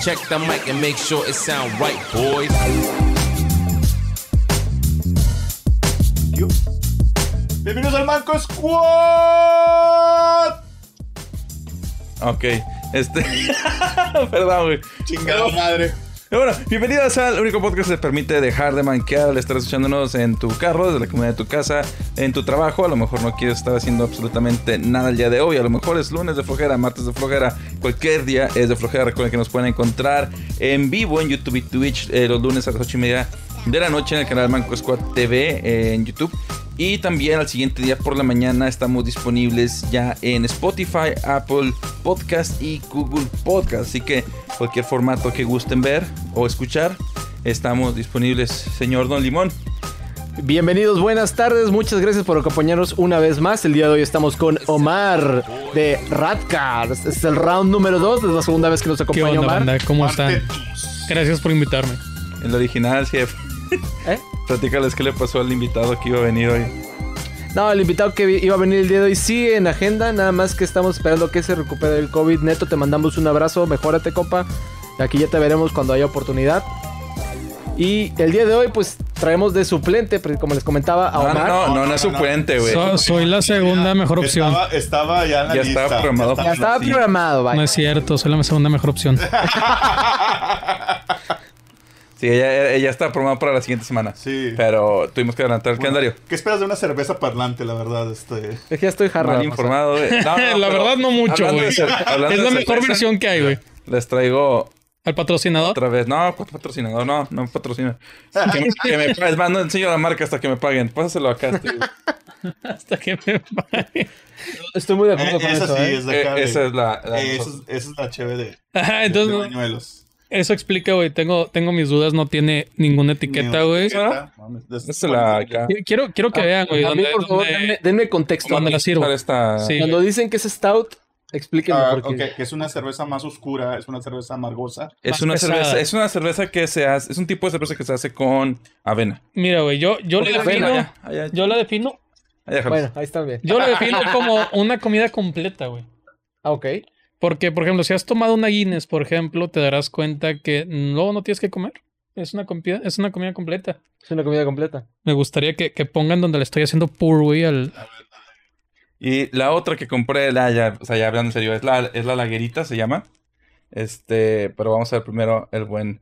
Check the mic and make sure it sound right, boys. Bienvenidos al Manco Squad. Ok, este. Perdón, güey. Chingada madre. Bueno, bienvenidos al único podcast que te permite dejar de manquear al estar escuchándonos en tu carro, desde la comunidad de tu casa, en tu trabajo. A lo mejor no quieres estar haciendo absolutamente nada el día de hoy. A lo mejor es lunes de flojera, martes de flojera, cualquier día es de flojera. Recuerden que nos pueden encontrar en vivo en YouTube y Twitch eh, los lunes a las 8 y media de la noche en el canal Manco Squad TV eh, en YouTube. Y también al siguiente día por la mañana estamos disponibles ya en Spotify, Apple Podcast y Google Podcast. Así que cualquier formato que gusten ver o escuchar, estamos disponibles, señor Don Limón. Bienvenidos, buenas tardes, muchas gracias por acompañarnos una vez más. El día de hoy estamos con Omar de Radcar. Este es el round número 2, es la segunda vez que nos ¿Qué acompaña onda, Omar. banda? ¿Cómo están? Gracias por invitarme. El original, chef. ¿Eh? Platícales qué le pasó al invitado que iba a venir hoy. No, el invitado que iba a venir el día de hoy sigue en agenda, nada más que estamos esperando que se recupere del COVID. Neto, te mandamos un abrazo, mejórate, compa. Aquí ya te veremos cuando haya oportunidad. Y el día de hoy, pues traemos de suplente, porque como les comentaba, a No, Omar. no, no, no, no, no, es no, su no. puente, güey. So- soy la segunda mejor opción. Estaba, estaba ya en la Ya lista. estaba programado. Ya estaba programado, vaya. No es cierto, soy la segunda mejor opción. Sí, ella, ella está programada para la siguiente semana. Sí. Pero tuvimos que adelantar el Bueno, calendario. ¿Qué esperas de una cerveza parlante, la verdad? Este... Es que ya estoy jarra. Mal informado. No, no, la verdad no mucho, güey. de Es de la mejor versión que hay, güey. Les traigo Al patrocinador. otra vez. No, ¿cuál patrocinador? No, no me patrocina. Que me, que me pa- es más, no enseño la marca hasta que me paguen. Pásaselo acá. güey. Hasta que me pague. Estoy muy de acuerdo Eh, con esa eso, sí ¿eh? es de acá. Eh, de- esa es la- la- eh, esa, es, esa es la cheve de, Ajá, de entonces, bañuelos. Eso explica, güey. Tengo, tengo mis dudas, no tiene ninguna etiqueta, güey. Quiero, quiero que vean, güey. A mí, por favor, denme, denme contexto. dónde la sirvo. Para esta... Sí. Cuando dicen que es stout, explíquenme Ah, por qué. ok, que es una cerveza más oscura, es una cerveza amargosa. Es Más una pesada. cerveza, es una cerveza que se hace, es un tipo de cerveza que se hace con avena. Mira, güey, yo, yo la defino. avena, Allá, allá, Yo la defino. allá. Bueno, ahí está bien. Yo la defino como una comida completa, güey. Ah, ok. Porque, por ejemplo, si has tomado una Guinness, por ejemplo, te darás cuenta que luego no tienes que comer. Es una comida, es una comida completa. Es una comida completa. Me gustaría que, que pongan donde le estoy haciendo pour, güey, al... Y la otra que compré, la, ya, o sea, ya hablando en serio, es la, es la laguerita, se llama. Este, pero vamos a ver primero el buen.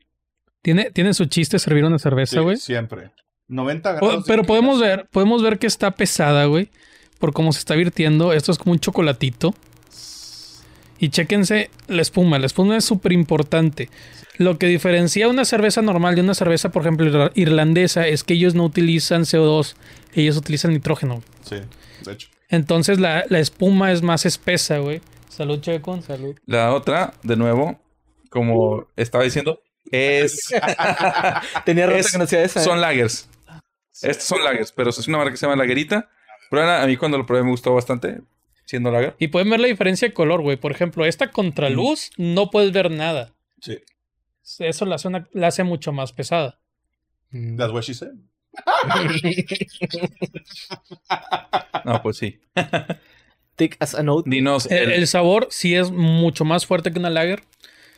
Tiene, tiene su chiste servir una cerveza, Sí, güey. siempre. 90 Po- grados. pero podemos ver, podemos ver que está pesada, güey. Por cómo se está virtiendo. Esto es como un chocolatito. Y chéquense la espuma. La espuma es súper importante. Lo que diferencia una cerveza normal de una cerveza, por ejemplo, irla- irlandesa, es que ellos no utilizan CO2. Ellos utilizan nitrógeno. Sí, de hecho. Entonces la, la espuma es más espesa, güey. Salud, Checo. Salud. La otra, de nuevo, como estaba diciendo, es. Tenía rato es- que no hacía esa. ¿eh? son lagers. Estos son lagers, pero es una marca que se llama Laguerita. Pero a mí cuando lo probé me gustó bastante, siendo lager. Y pueden ver la diferencia de color, güey. Por ejemplo, esta contraluz no puedes ver nada. Sí. Eso la hace, una- la hace mucho más pesada. Mm. That's what she said. No, pues sí. Take as a note. Dinos. El, el- el sabor sí es mucho más fuerte que una lager.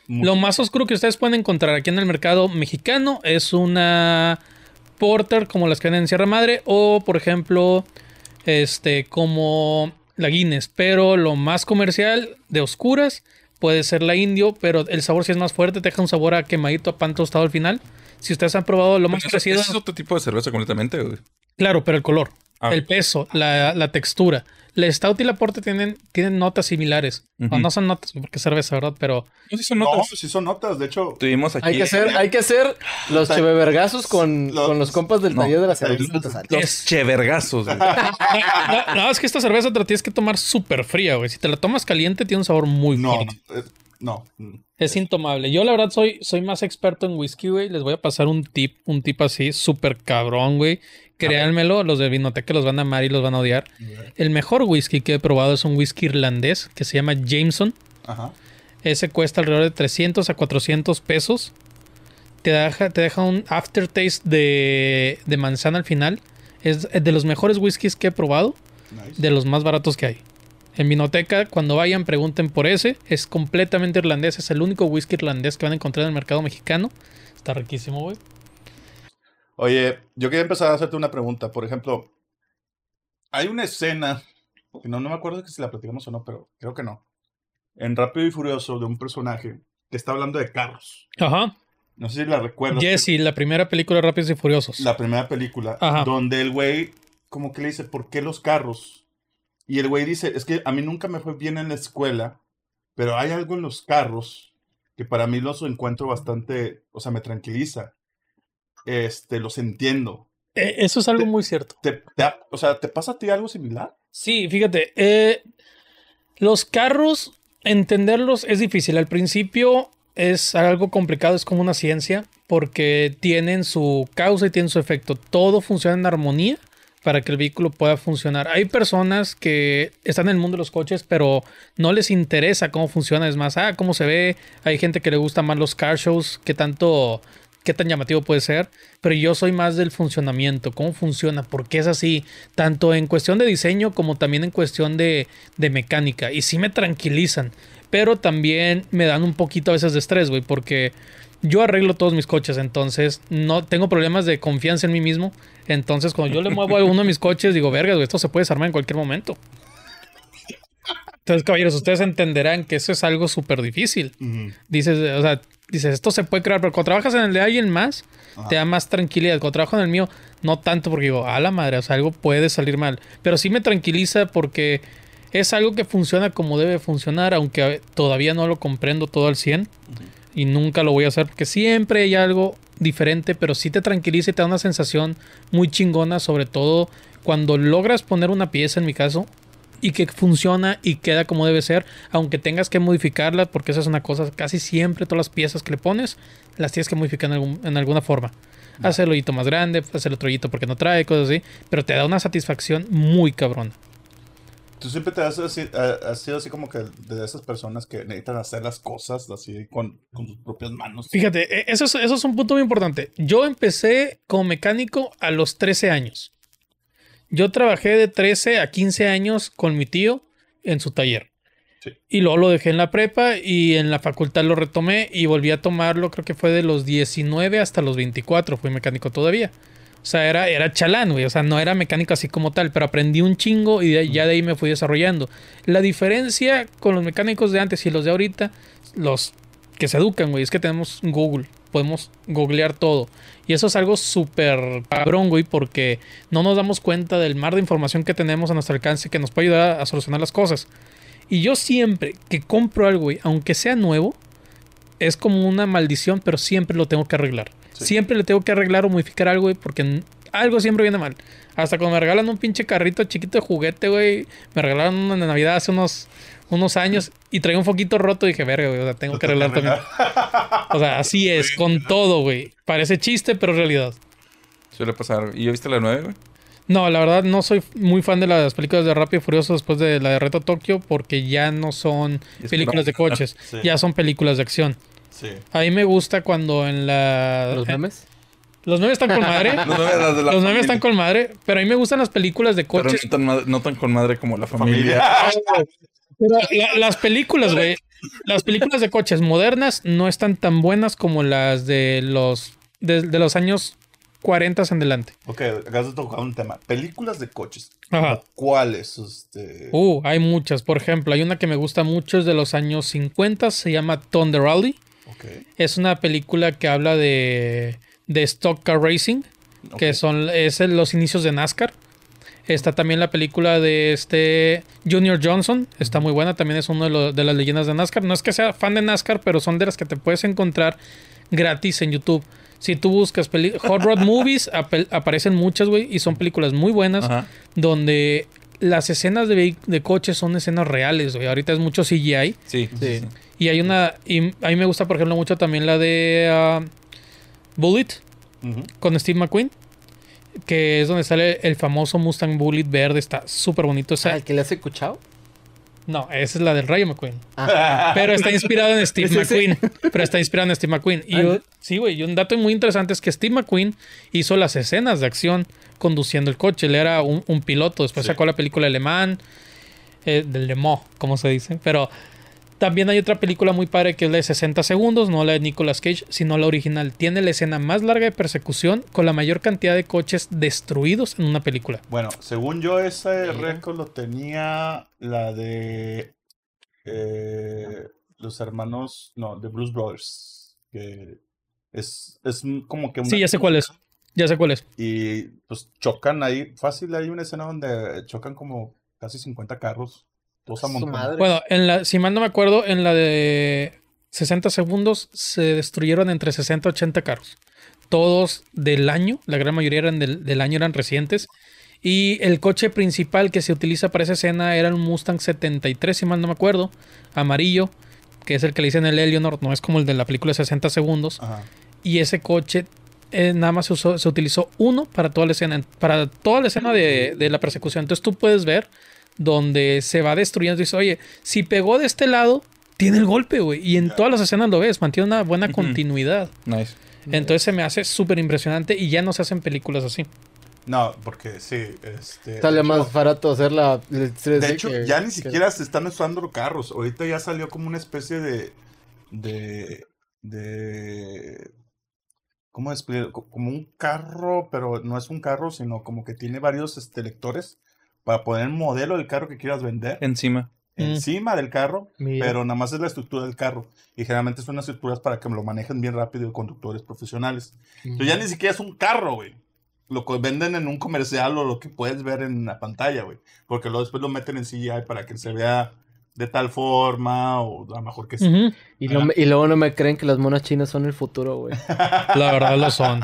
Mucho. Lo más oscuro que ustedes pueden encontrar aquí en el mercado mexicano es una porter como las que venden en Sierra Madre o por ejemplo este como la Guinness, pero lo más comercial de oscuras puede ser la Indio, pero el sabor sí es más fuerte, te deja un sabor a quemadito, a pan tostado al final. Si ustedes han probado lo más parecido, es otro tipo de cerveza completamente, güey. claro, pero el color, Ah. el peso, la, la textura. La Stout y la Porter tienen, tienen notas similares. O no son notas, porque es cerveza, ¿verdad? Pero No, sí son No, notas. sí son notas. De hecho, Tuvimos aquí. Hay que hacer, hay que hacer los sea, chevevergazos con, los- con los compas del no, taller de la los- cerveza. Los Es- chevergazos, güey. No, no, es que esta cerveza te la tienes que tomar súper fría, güey. Si te la tomas caliente, tiene un sabor muy no, fuerte. no, eh, no. Es intomable. Yo, la verdad, soy, soy más experto en whisky, güey. Les voy a pasar un tip, un tip así, súper cabrón, güey. Créanmelo, los de Vinoteca los van a amar y los van a odiar. El mejor whisky que he probado es un whisky irlandés que se llama Jameson. Ajá. Ese cuesta alrededor de 300 a 400 pesos. Te deja, te deja un aftertaste de, de manzana al final. Es de los mejores whiskies que he probado, Nice. de los más baratos que hay. En Vinoteca, cuando vayan, pregunten por ese. Es completamente irlandés. Es el único whisky irlandés que van a encontrar en el mercado mexicano. Está riquísimo, güey. Oye, yo quería empezar a hacerte una pregunta. Por ejemplo, hay una escena, no, no me acuerdo si la platicamos o no, pero creo que no. En Rápido y Furioso de un personaje que está hablando de carros. Ajá. No sé si la recuerdas. Jesse, la primera película de Rápidos y Furiosos. La primera película, Ajá. donde el güey como que le dice, ¿por qué los carros? Y el güey dice, es que a mí nunca me fue bien en la escuela, pero hay algo en los carros que para mí los encuentro bastante, o sea, me tranquiliza. Este, los entiendo. Eh, eso es algo Te- muy cierto. ¿Te, o sea, ¿te pasa a ti algo similar? Sí, fíjate, eh, los carros, entenderlos es difícil. Al principio es algo complicado, es como una ciencia, porque tienen su causa y tienen su efecto. Todo funciona en armonía para que el vehículo pueda funcionar. Hay personas que están en el mundo de los coches, pero no les interesa cómo funciona. Es más, ah, cómo se ve. Hay gente que le gusta más los car shows, qué tanto, qué tan llamativo puede ser. Pero yo soy más del funcionamiento, cómo funciona, por qué es así, tanto en cuestión de diseño como también en cuestión de, de mecánica. Y sí me tranquilizan, pero también me dan un poquito a veces de estrés, güey, porque yo arreglo todos mis coches, entonces no tengo problemas de confianza en mí mismo. Entonces, cuando yo le muevo a uno de mis coches, digo, verga, güey, esto se puede desarmar en cualquier momento. Entonces, caballeros, ustedes entenderán que eso es algo súper difícil. Dices, o sea, dices, esto se puede crear, pero cuando trabajas en el de alguien más, te da más tranquilidad. Cuando trabajo en el mío, no tanto porque digo, a la madre, o sea, algo puede salir mal. Pero sí me tranquiliza porque es algo que funciona como debe funcionar, aunque todavía no lo comprendo todo al 100 y nunca lo voy a hacer porque siempre hay algo diferente, pero sí te tranquiliza y te da una sensación muy chingona, sobre todo cuando logras poner una pieza, en mi caso, y que funciona y queda como debe ser, aunque tengas que modificarla, porque esa es una cosa, casi siempre todas las piezas que le pones, las tienes que modificar en, algún- en alguna forma. Hacer el hoyito más grande, hacer otro hoyito porque no trae, cosas así, pero te da una satisfacción muy cabrona. Tú siempre te has, así- ha- has sido así como que de esas personas que necesitan hacer las cosas así con, con sus propias manos. Fíjate, e- eso es, eso es un punto muy importante. Yo empecé como mecánico a los 13 años. Yo trabajé de 13 a 15 años con mi tío en su taller. Sí. Y luego lo dejé en la prepa y en la facultad lo retomé y volví a tomarlo, creo que fue de los 19 hasta los 24, fui mecánico todavía. O sea, era, era chalán, güey. O sea, no era mecánico así como tal, pero aprendí un chingo y de- ya de ahí me fui desarrollando. La diferencia con los mecánicos de antes y los de ahorita, los que se educan, güey, es que tenemos Google. Podemos googlear todo. Y eso es algo súper cabrón, güey, porque no nos damos cuenta del mar de información que tenemos a nuestro alcance que nos puede ayudar a solucionar las cosas. Y yo siempre que compro algo, güey, aunque sea nuevo, es como una maldición, pero siempre lo tengo que arreglar. Sí. Siempre le tengo que arreglar o modificar algo, güey, porque algo siempre viene mal. Hasta cuando me regalan un pinche carrito chiquito de juguete, güey. Me regalaron uno en Navidad hace unos, unos años y traía un foquito roto y dije, verga, güey, o sea, tengo que arreglar también. O sea, así es, con todo, güey. Parece chiste, pero es realidad. Suele pasar. ¿Y ya viste la 9, güey? No, la verdad no soy muy fan de las películas de Rápido y Furioso después de la de Reto Tokio porque ya no son películas de coches, Sí. ya son películas de acción. Sí. A mí me gusta cuando en la... ¿Los eh, memes? los memes están con madre. Los nueve, las de la los memes están con madre, pero a mí me gustan las películas de Pero coches. no tan, no tan con madre como la familia. Pero la- las películas, güey. Las películas de coches modernas no están tan buenas como las de los de, de los años 40 en adelante. ok, acabas de tocar un tema. Películas de coches. Ajá. ¿Cuáles? Este... Uh, hay muchas. Por ejemplo, hay una que me gusta mucho, es de los años 50, se llama Thunder Rally. Ok. Es una película que habla de, de Stock Car Racing, que son es los inicios de NASCAR. Está también la película de este Junior Johnson, está muy buena, también es uno de, los- de las leyendas de NASCAR. No es que sea fan de NASCAR, pero son de las que te puedes encontrar gratis en YouTube. Si tú buscas Hot Rod Movies, aparecen muchas, güey, y son películas muy buenas Ajá. donde las escenas de, de coches son escenas reales, güey. Ahorita es mucho CGI. Sí, sí. Y hay una. Y a mí me gusta, por ejemplo, mucho también la de ah, Bullet con Steve McQueen. Que es donde sale el famoso Mustang Bullet verde. Está súper bonito. O sea, ¿Al que le hace cuchao? no, esa es la del Rayo McQueen. Ah, Pero está inspirado en Steve. McQueen. Pero está inspirado en Steve McQueen. Y yo- sí, güey. Y un dato muy interesante es que Steve McQueen hizo las escenas de acción conduciendo el coche. Él era un, un piloto. Después Sí. sacó la película Alemán. eh, del Le Mans, como se dice. Pero también hay otra película muy padre que es la de 60 segundos, no la de Nicolas Cage, sino la original. Tiene la escena más larga de persecución con la mayor cantidad de coches destruidos en una película. Bueno, según yo, ese récord lo tenía la de eh, los hermanos, no, de Blues Brothers. Que es, es como que. Sí, una- ya sé cuál es. Ya sé cuál es. Y pues chocan ahí. Fácil, hay una escena donde chocan como casi 50 carros. Amontonados. madre. Bueno, en la, si mal no me acuerdo, en la de 60 segundos se destruyeron entre 60 y 80 carros. Todos del año, la gran mayoría eran del, del año, eran recientes. Y el coche principal que se utiliza para esa escena era un Mustang 73, si mal no me acuerdo, amarillo, que es el que le dicen el Eleanor, no es como el de la película de 60 segundos. Ajá. Y ese coche eh, nada más se, usó- se utilizó uno para toda la escena, para toda la escena de, de la persecución. Entonces tú puedes ver donde se va destruyendo y dices, oye, si pegó de este lado, tiene el golpe, güey. Y en todas las escenas lo ves, mantiene una buena continuidad. Nice. Entonces se me hace súper impresionante y ya no se hacen películas así. No, porque sí. Este, Sale más hecho- barato hacer la. el De hecho, que- ya ni que- siquiera se están usando carros. Ahorita ya salió como una especie de. de. de. ¿Cómo explicar? Co- Como un carro, pero no es un carro, sino como que tiene varios este, lectores para poner el modelo del carro que quieras vender Encima. Mm. encima del carro, Mira. pero nada más es la estructura del carro. Y generalmente son unas estructuras para que lo manejen bien rápido conductores profesionales. Entonces ya ni siquiera es un carro, güey. Lo que venden en un comercial o lo que puedes ver en la pantalla, güey. Porque luego después lo meten en CGI para que se vea de tal forma o a lo mejor que sí. Y, me- y luego no me creen que las monas chinas son el futuro, güey. La verdad lo son.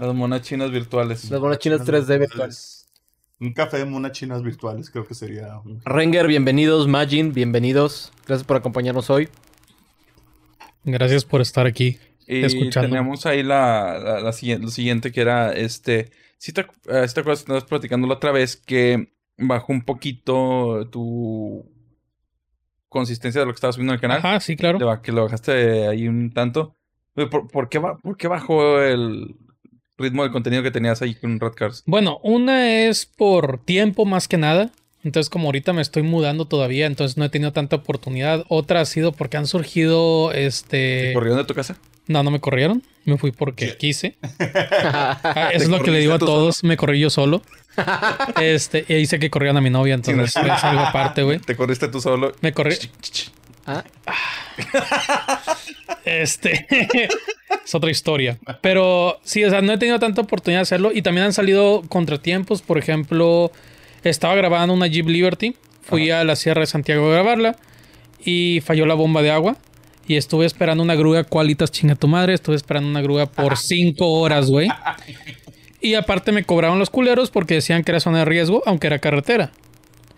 Las monas chinas virtuales. Las monas chinas 3D virtuales. Un café de monas chinas virtuales creo que sería. Renger, bienvenidos. Majin, bienvenidos. Gracias por acompañarnos hoy. Gracias por estar aquí. Y escuchando. tenemos ahí la, la, la siguiente, lo siguiente que era este. Si te, eh, si te acuerdas, estabas platicando la otra vez que bajó un poquito tu consistencia de lo que estabas subiendo en el canal. Ajá, sí, claro. Que lo bajaste ahí un tanto. ¿Por, por qué, por qué bajó el ritmo del contenido que tenías ahí con Red Cars? Bueno, una es por tiempo más que nada. Entonces, como ahorita me estoy mudando todavía, entonces no he tenido tanta oportunidad. Otra ha sido porque han surgido, ¿Te este... corrieron de tu casa? No, no me corrieron. Me fui porque quise. Ah, eso es lo que le digo a todos. Me corrí yo solo. Este, y ahí sé que corrieron a mi novia, entonces es algo aparte, güey. Te corriste tú solo. Me corrí. Ah, Este es otra historia. Pero sí, o sea, no he tenido tanta oportunidad de hacerlo. Y también han salido contratiempos. Por ejemplo, estaba grabando una Jeep Liberty. Fui a la Sierra de Santiago a grabarla. Y falló la bomba de agua. Y estuve esperando una grúa, cualitas chinga tu madre. Estuve esperando una grúa por cinco horas, güey. Y aparte me cobraron los culeros porque decían que era zona de riesgo, aunque era carretera.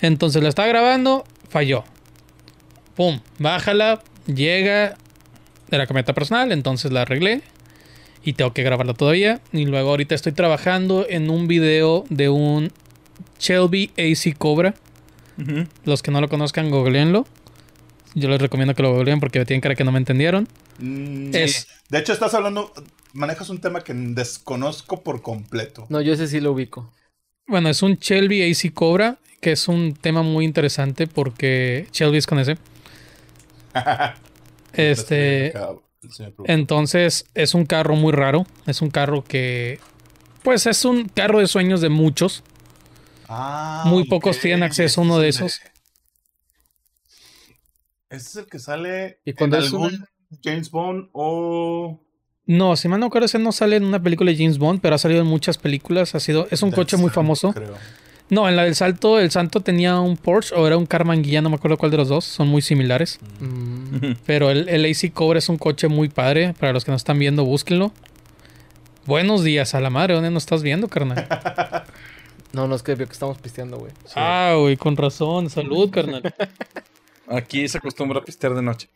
Entonces la estaba grabando, falló. Pum, bájala, llega de la camioneta personal, entonces la arreglé. Y tengo que grabarla todavía. Y luego ahorita estoy trabajando en un video de un Shelby AC Cobra. Los que no lo conozcan, googleenlo. Yo les recomiendo que lo googleen porque tienen cara que no me entendieron. Mm, Es- De hecho, estás hablando, manejas un tema que desconozco por completo. no, yo ese sí lo ubico. Bueno, es un Shelby AC Cobra, que es un tema muy interesante porque Shelby es con ese. Este, productor. entonces es un carro muy raro. Es un carro que, pues es un carro de sueños de muchos. Ah, muy pocos tienen acceso a uno de esos. Ese es el que sale Y cuando en es algún una- James Bond o... No, si mal no acuerdo, ese no sale en una película de James Bond, pero ha salido en muchas películas. Ha sido, es un coche muy famoso. creo. No, en la del Salto, el Santo tenía un Porsche o era un Carmanguilla, no me acuerdo cuál de los dos. Son muy similares. Mm. Pero el, el AC Cobra es un coche muy padre. Para los que no están viendo, búsquenlo. Buenos días a la madre. ¿Dónde nos estás viendo, carnal? No, no es que veo que estamos pisteando, güey. Ah, güey, con razón. Salud, carnal. Aquí se acostumbra a pistear de noche.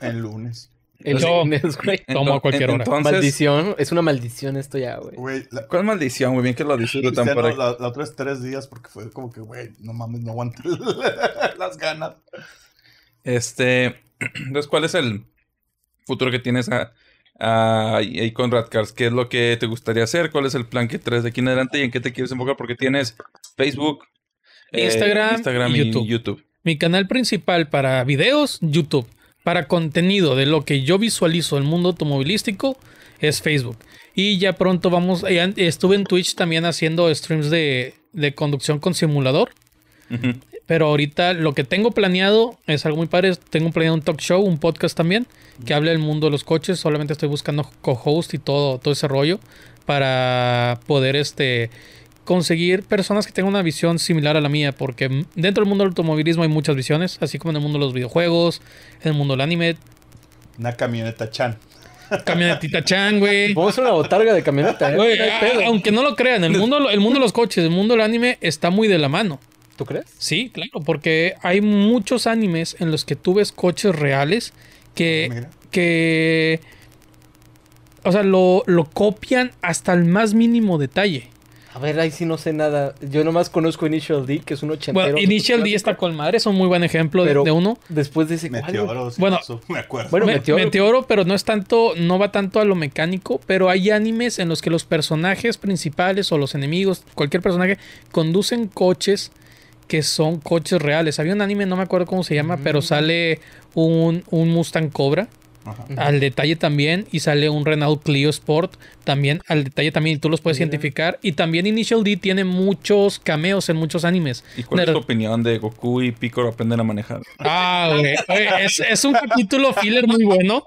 El lunes. El lunes, güey. Tomo a cualquier hora. Entonces, Maldición. Es una maldición esto ya, güey. Güey, la, ¿cuál maldición? Muy bien que lo disfrutan por ahí. la, la otra vez tres días porque fue como que, güey, no mames, no aguanté las ganas. Este, entonces, ¿cuál es el futuro que tienes a, ahí con Radcars? ¿Qué es lo que te gustaría hacer? ¿Cuál es el plan que traes de aquí en adelante y en qué te quieres enfocar? Porque tienes Facebook, Eh, Instagram, Instagram y y YouTube. YouTube. Mi canal principal para videos, YouTube. Para contenido de lo que yo visualizo el mundo automovilístico es Facebook. Y ya pronto vamos, ya estuve en Twitch también haciendo streams de, de conducción con simulador. Pero ahorita lo que tengo planeado es algo muy padre. Tengo planeado un talk show, un podcast también, que hable del mundo de los coches. Solamente estoy buscando co-host y todo, todo ese rollo para poder este, conseguir personas que tengan una visión similar a la mía. Porque dentro del mundo del automovilismo hay muchas visiones, así como en el mundo de los videojuegos, en el mundo del anime. Una camioneta chan. Camionetita Chan, güey. Vamos a una botarga de camioneta, ¿eh? No aunque no lo crean, el mundo, el mundo de los coches, el mundo del anime está muy de la mano. ¿Tú crees? Sí, claro, porque hay muchos animes en los que tú ves coches reales que, Mira. que o sea, lo, lo copian hasta el más mínimo detalle. A ver, ahí sí no sé nada. Yo nomás conozco Initial D, que es un ochentero. Bueno, Initial D está con madre, es un muy buen ejemplo de- pero de uno. Después de. Meteoro, sí, Bueno, eso me acuerdo. bueno, Me- Meteoro. Meteoro, pero no es tanto, no va tanto a lo mecánico, pero hay animes en los que los personajes principales o los enemigos, cualquier personaje, conducen coches que son coches reales. Había un anime, no me acuerdo cómo se llama, pero sale un, un Mustang Cobra. Ajá. Al detalle también, y sale un Renault Clio Sport también al detalle también, y tú los puedes Mira. identificar. Y también Initial D tiene muchos cameos en muchos animes. ¿Y cuál es tu opinión de Goku y Piccolo aprenden a manejar? Ah, güey. Oye, Es, es un capítulo filler muy bueno.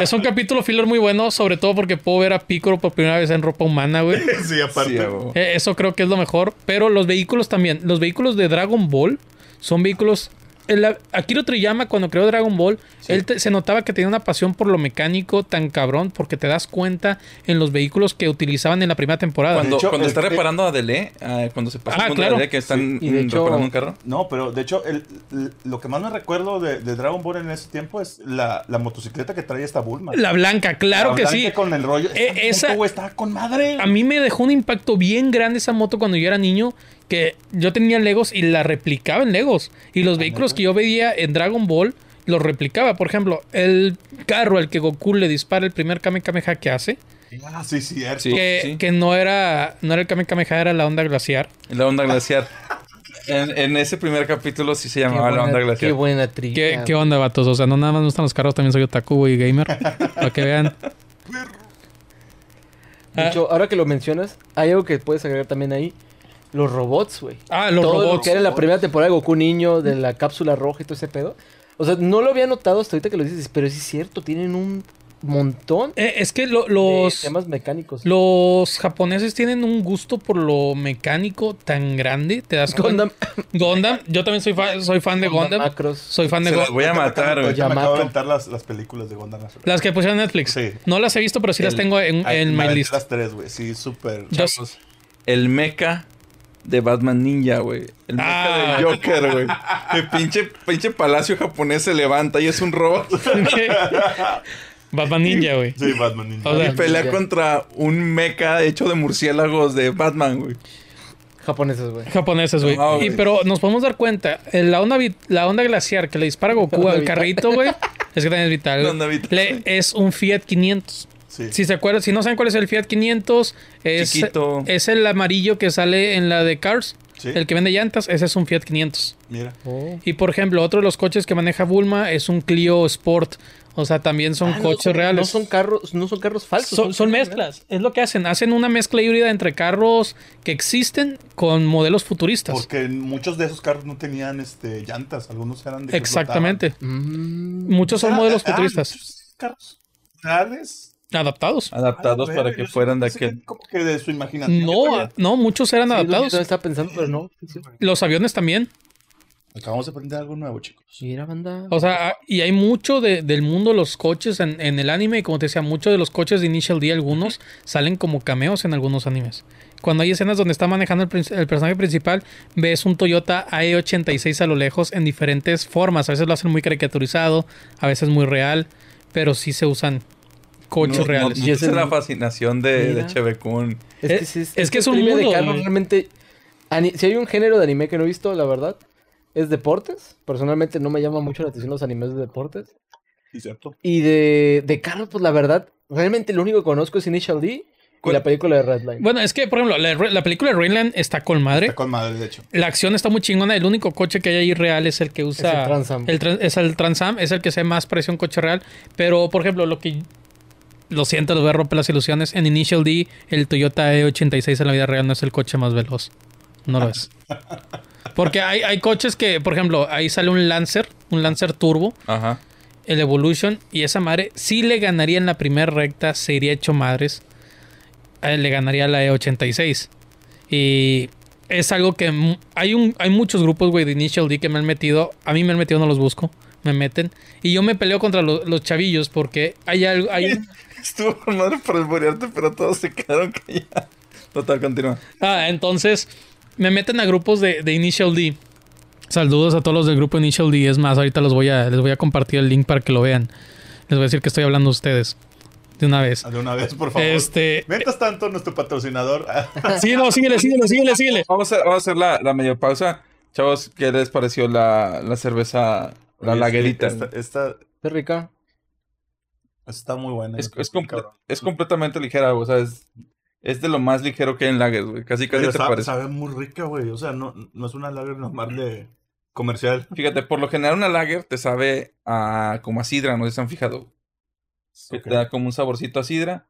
Es un capítulo filler muy bueno, sobre todo porque puedo ver a Piccolo por primera vez en ropa humana, güey. Sí, aparte. Sí. Eh, Eso creo que es lo mejor. Pero los vehículos también. Los vehículos de Dragon Ball son vehículos. El- Akira Toriyama, cuando creó Dragon Ball, él te- se notaba que tenía una pasión por lo mecánico tan cabrón, porque te das cuenta en los vehículos que utilizaban en la primera temporada. Cuando, hecho, cuando el- está el- reparando a Dele, ah, cuando se pasa Ah, claro. Dele, que están Sí, de hecho- reparando un carro. No, pero de hecho, el, el- lo que más me recuerdo de, de Dragon Ball en ese tiempo es la, la motocicleta que traía esta Bulma. La blanca, claro La que blanca sí. Con el rollo. Eh, esa- estaba con madre. A mí me dejó un impacto bien grande esa moto cuando yo era niño. Que yo tenía Legos y la replicaba en Legos. Y los vehículos que yo veía en Dragon Ball los replicaba. Por ejemplo, el carro al que Goku le dispara el primer Kame Kameha que hace. Ah, sí, cierto. Sí. que, que no era no era el Kame Kameha, era la onda glaciar. La onda glaciar. En, en ese primer capítulo sí se llamaba la onda buena, glaciar. qué buena trivia. ¿Qué, qué onda, vatos? O sea, no nada más me gustan los carros, también soy otaku y gamer. para que vean. De hecho, ahora que lo mencionas, hay algo que puedes agregar también ahí. Los robots, güey. Ah, los todo lo robots. que era en la primera temporada de Goku Niño, de la cápsula roja y todo ese pedo. O sea, no lo había notado hasta ahorita que lo dices, pero sí es cierto, tienen un montón Eh, es que lo- de los, temas mecánicos. los japoneses tienen un gusto por lo mecánico tan grande. ¿Te das cuenta? Gundam, Gundam. Yo también soy, fan, soy fan de Gundam. Macros. Soy fan de Gundam. voy a matar, güey. Me acabo de aventar las, las películas de Nacional. Las que pusieron en Netflix. Sí. No las he visto, pero sí las tengo en, en my list. las tres, güey. Sí, súper. El mecha de Batman Ninja, güey. El mecha Ah. de Joker, güey. El pinche, pinche palacio japonés se levanta y es un robot. Batman Ninja, güey. Sí, Batman Ninja. O sea, Y pelea Ninja. contra un mecha hecho de murciélagos de Batman, güey. Japoneses, güey. Japoneses, güey. No, y pero nos podemos dar cuenta, eh, la onda, la onda glaciar que le dispara Goku al vital. carrito, güey. Es que también es vital. La onda vital. Le- es un Fiat 500. Sí. Si se acuerdan, si no saben cuál es el Fiat 500, es, Chiquito. es el amarillo que sale en la de Cars. Sí. El que vende llantas, ese es un Fiat 500. Mira. Oh. Y por ejemplo, otro de los coches que maneja Bulma es un Clio Sport. O sea, también son Ah, no coches son- reales. No son carros, no son carros falsos. Son, son mezclas. Es lo que hacen. Hacen una mezcla híbrida entre carros que existen con modelos futuristas. Porque muchos de esos carros no tenían este, llantas. Algunos eran de. Exactamente. Mm. Muchos son modelos Ah, futuristas. muchos carros reales. Adaptados. Adaptados Ah, para que fueran de que aquel. Como que de su imaginación. No, no, muchos eran Sí, adaptados. yo estaba pensando, pero no. sí. Los aviones también. Acabamos de aprender algo nuevo, chicos. Mira, banda. O sea, y hay mucho de- del mundo los coches en, en el anime. Y como te decía, muchos de los coches de Initial D, algunos salen como cameos en algunos animes. Cuando hay escenas donde está manejando el, el personaje principal, ves un Toyota AE86 a lo lejos en diferentes formas. A veces lo hacen muy caricaturizado, a veces muy real, pero sí se usan coches No, reales. No, Y no es la fascinación de, Mira. de Chevecún. Es, que, sí, es que es un mundo, de carros realmente. ani- si hay un género de anime que no he visto, la verdad, es deportes. Personalmente no me llama mucho la atención los animes de deportes. Sí, cierto. Y de, de carros, pues la verdad, realmente lo único que conozco es Initial D. Y la película de Redline. Bueno, es que, por ejemplo, la, la película de Rainland está con madre. Está con madre, de hecho. La acción está muy chingona. El único coche que hay ahí real es el que usa. el Am. el tran- es el Trans Am, es el que se más parece a un coche real. Pero, por ejemplo, lo que. Lo siento, les voy a romper las ilusiones. En Initial D, el Toyota E86 en la vida real no es el coche más veloz. No lo es. Porque hay, hay coches que, por ejemplo, ahí sale un Lancer, un Lancer Turbo, Ajá. el Evolution, y esa madre sí le ganaría en la primera recta, se iría hecho madres. Eh, le ganaría la E86. Y es algo que hay un hay muchos grupos, güey, de Initial D que me han metido. A mí me han metido, no los busco. Me meten. Y yo me peleo contra lo- los chavillos porque hay algo. Hay Estuvo con madre por esborearte, pero todos se quedaron callados. Total, continúa. Ah, entonces me meten a grupos de, de Initial D. Saludos a todos los del grupo Initial D. Es más, ahorita los voy a, les voy a compartir el link para que lo vean. Les voy a decir que estoy hablando a ustedes. De una vez. De una vez, por favor. Este. Mientras tanto, nuestro patrocinador. Sí, no, síguele, síguele, síguele, síguele. Vamos a, vamos a hacer la, la medio pausa. Chavos, ¿qué les pareció la, la cerveza, la Oye, laguerita? Esta, esta ¿Es rica? Está muy buena. Es, comple- completamente ligera, o sea, es, es de lo más ligero que hay en lagers, güey. Casi, casi Pero te sabe, parece. sabe muy rica, güey. O sea, no, no es una lager normal de comercial. Fíjate, por lo general una lager te sabe a, como a sidra, no sé si se han fijado. Te da como un saborcito a sidra.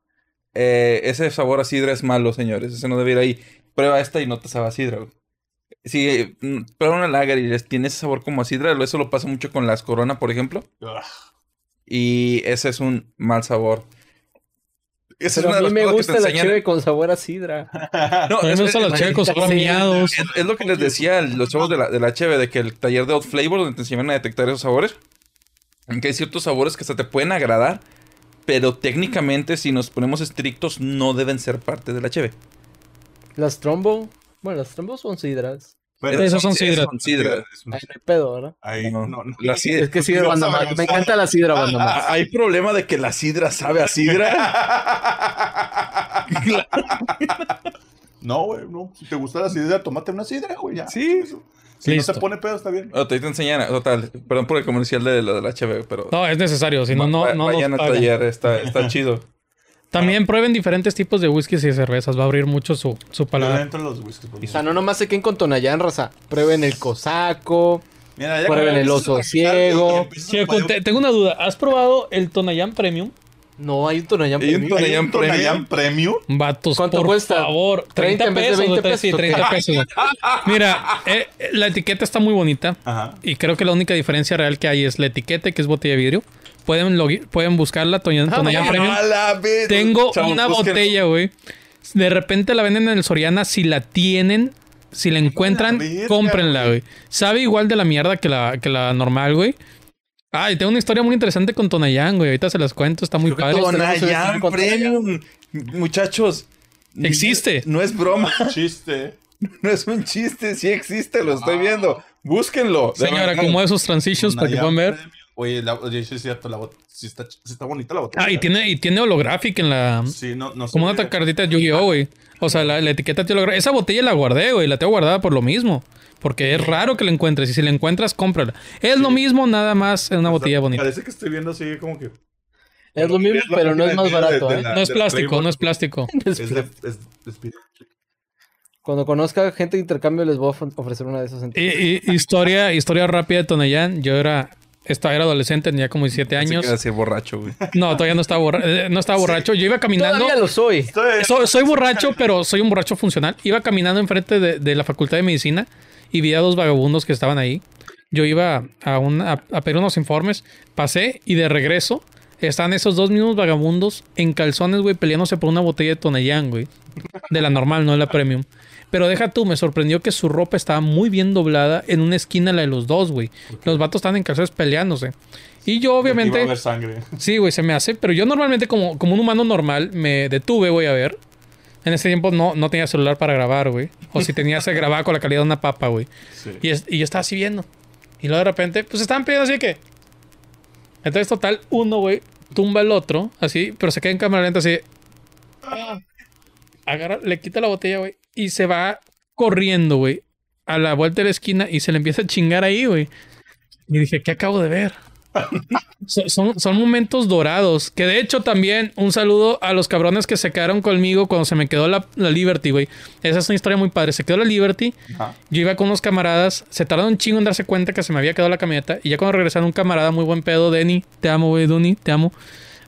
Eh, ese sabor a sidra es malo, señores. Ese no debe ir ahí. Prueba esta y no te sabe a sidra, güey. Si mm, prueba una lager y les tiene ese sabor como a sidra, eso lo pasa mucho con las Corona, por ejemplo. Ah, Y ese es un mal sabor. Esa Pero es a una mí me gusta la enseñan- cheve con sabor a sidra. No, A mí me gustan los es- cheves con sabor a miados. es- es lo que les decía los chavos de la, de la cheve, de que el taller de Odd Flavor, donde te enseñan a detectar esos sabores, en que hay ciertos sabores que hasta te pueden agradar, pero técnicamente, si nos ponemos estrictos, no deben ser parte de la cheve. Las trombo. Bueno, las trombo son sidras. Pero Esos son Sí, sidras. son un- Ahí no hay pedo, ¿verdad? Ahí, No, no, no. la sidra- Es que sidra Dios banda sabe, más. Dios Me encanta la sidra banda más. Ah, Hay problema de que la sidra sabe a sidra. No, güey, no. Si te gusta la sidra, tómate una sidra, güey, ya. Sí. Si Listo. no se pone pedo, está bien. Oh, te te enseñan, total, perdón por el comercial de lo de la cheve, pero No, es necesario. Si no, no, no. vayan al taller, está, está chido. También prueben diferentes tipos de whiskies y cervezas. Va a abrir mucho su, su paladar. los whiskies. O sea, no nomás se queden con Tonayán, raza. Prueben el cosaco. Mira, ya Prueben el oso ciego. te- tengo una duda. ¿Has probado el Tonayán Premium? No, hay un Tonayán premium. ¿Hay Tonayán un Tonayán Premium? Vatos, ¿Cuánto por cuesta? favor. 30 en vez de pesos, 20 sí, pesos, 30 pesos. Mira, eh, eh, la etiqueta está muy bonita. Ajá. Y creo que la única diferencia real que hay es la etiqueta, que es botella de vidrio. Pueden, pueden buscarla, Tonayán, Ah, Tonayán. Premium. Tengo Chavos, una botella, güey. De repente la venden en el Soriana. Si la tienen, si la encuentran, cómprenla, güey. Sabe igual de la mierda que la, que la normal, güey. Ah, y tengo una historia muy interesante con Tonayán, güey. Ahorita se las cuento, está muy Creo que padre. Tonayán Premium. Muchachos. Existe. No es broma. Chiste. No es un chiste. Sí existe. Lo estoy viendo. Búsquenlo. Señora, como esos transitions para que puedan ver. Premium. Oye, la, oye, sí es cierto, la bot- sí está, sí está bonita la botella. Ah, y tiene, y tiene holográfica en la. Sí, no, no Como una sabía. cartita de Yu-Gi-Oh, güey. O sea, la, la etiqueta tiene holográfica. Esa botella la guardé, güey. La tengo guardada por lo mismo. Porque es raro que la encuentres. Y si la encuentras, cómprala. Es lo mismo, nada más en una botella bonita. Parece que estoy viendo así como que. Es lo mismo, pero no es más barato, ¿eh? No es plástico, no es plástico. Es de, es, es vidrio. Cuando conozca gente de intercambio les voy a of- ofrecer una de esas. Y, y- historia, historia rápida de Tonayán. Yo era, estaba, era adolescente, tenía como 17 Pensé que años. iba a decir borracho, güey. No, todavía no estaba, borra- eh, no estaba borracho. Yo iba caminando. Todavía lo soy. Estoy- Soy, soy borracho, pero soy un borracho funcional. Iba caminando enfrente de, de la Facultad de Medicina y vi a dos vagabundos que estaban ahí. Yo iba a, un- a, a pedir unos informes, pasé y de regreso están esos dos mismos vagabundos en calzones, güey, peleándose por una botella de Tonayán, güey. De la normal, no de la premium. Pero deja tú, me sorprendió que su ropa estaba muy bien doblada en una esquina la de los dos, güey. Los vatos estaban en calzones peleándose. Y yo, Iba a obviamente. sangre. Sí, güey, se me hace. Pero yo normalmente, como, como un humano normal, me detuve, güey, a ver. En ese tiempo no, no tenía celular para grabar, güey. O si tenía, se grababa con la calidad de una papa, güey. Sí. Y, es- y yo estaba así viendo. Y luego de repente, pues estaban pidiendo así que. Entonces, total, uno, güey, tumba al otro, así, pero se queda en cámara lenta, así. Agarra, le quita la botella, güey, y se va corriendo, güey, a la vuelta de la esquina y se le empieza a chingar ahí, güey. Y dije, ¿qué acabo de ver? Son, son, son momentos dorados. Que de hecho también un saludo a los cabrones que se quedaron conmigo cuando se me quedó la, la Liberty, güey. Esa es una historia muy padre. Se quedó la Liberty. Ajá. Yo iba con unos camaradas. Se tardaron un chingo en darse cuenta que se me había quedado la camioneta. Y ya cuando regresaron un camarada muy buen pedo, Denny. Te amo, güey, Duni, te amo.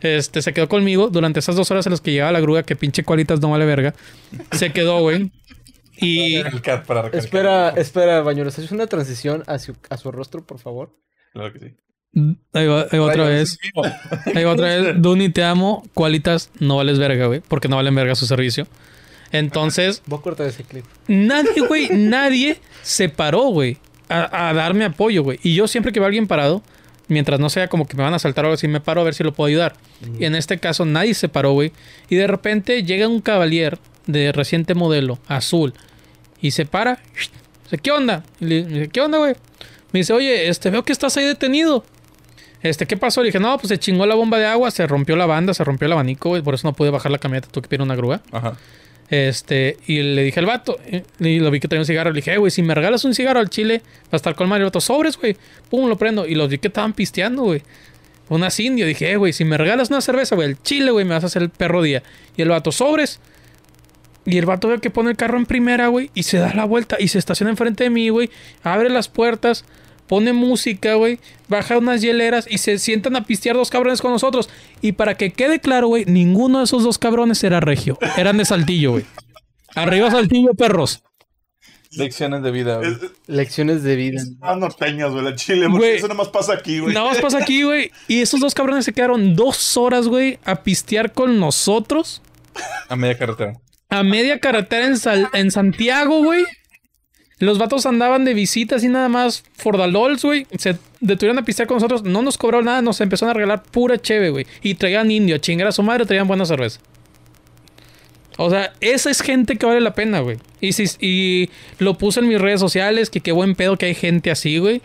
Este, se quedó conmigo durante esas dos horas en las que llegaba la grúa, que pinche cualitas no vale verga. Se quedó, güey. Y. Espera, espera, Bañuelos. ¿Haces una transición a su, a su rostro, por favor? Claro que sí. ahí va, ahí va otra vez. Ahí va otra vez. Duni, te amo. Cualitas no vales verga, güey. Porque no valen verga su servicio. Entonces, Voy a cortar ese clip. nadie, güey, nadie se paró, güey, a, a darme apoyo, güey. Y yo siempre que veo a alguien parado, mientras no sea como que me van a saltar o algo así, me paro a ver si lo puedo ayudar. Y en este caso nadie se paró, güey. Y de repente llega un caballero de reciente modelo, azul, y se para. Dice, ¿qué onda? Y le dice, ¿qué onda, güey? Me dice, oye, este, veo que estás ahí detenido. Este, ¿qué pasó? Le dije, no, pues se chingó la bomba de agua, se rompió la banda, se rompió el abanico, güey. Por eso no pude bajar la camioneta, tuve que pedir una grúa. Ajá. Este, y le dije al vato, y lo vi que traía un cigarro, le dije, "Eh, güey, si me regalas un cigarro al chile, va a estar con. El vato, sobres, güey. Pum, lo prendo. Y los vi que estaban pisteando, güey. Unas indio. Dije, eh, güey, si me regalas una cerveza, güey, el chile, güey, me vas a hacer el perro día. Y el vato, sobres. Y el vato ve que pone el carro en primera, güey, y se da la vuelta y se estaciona enfrente de mí, güey. Abre las puertas, pone música, güey, baja unas hieleras y se sientan a pistear dos cabrones con nosotros. Y para que quede claro, güey, ninguno de esos dos cabrones era regio. Eran de Saltillo, güey. Arriba Saltillo, perros. Lecciones de vida, güey. Lecciones de vida. Ah, norteñas, güey, la chile, Güey. eso nomás pasa aquí, güey. Nada más pasa aquí, güey. Y esos dos cabrones se quedaron dos horas, güey, a pistear con nosotros. A media carretera. a media carretera en, Sal- en Santiago, güey. Los vatos andaban de visitas y nada más Fordalols, güey. Se detuvieron a pistear con nosotros. No nos cobraron nada, nos empezaron a regalar pura cheve, güey. Y traían indio, a chingar a su madre, traían buena cerveza. O sea, esa es gente que vale la pena, güey. Y, si, y lo puse en mis redes sociales, que qué buen pedo que hay gente así, güey.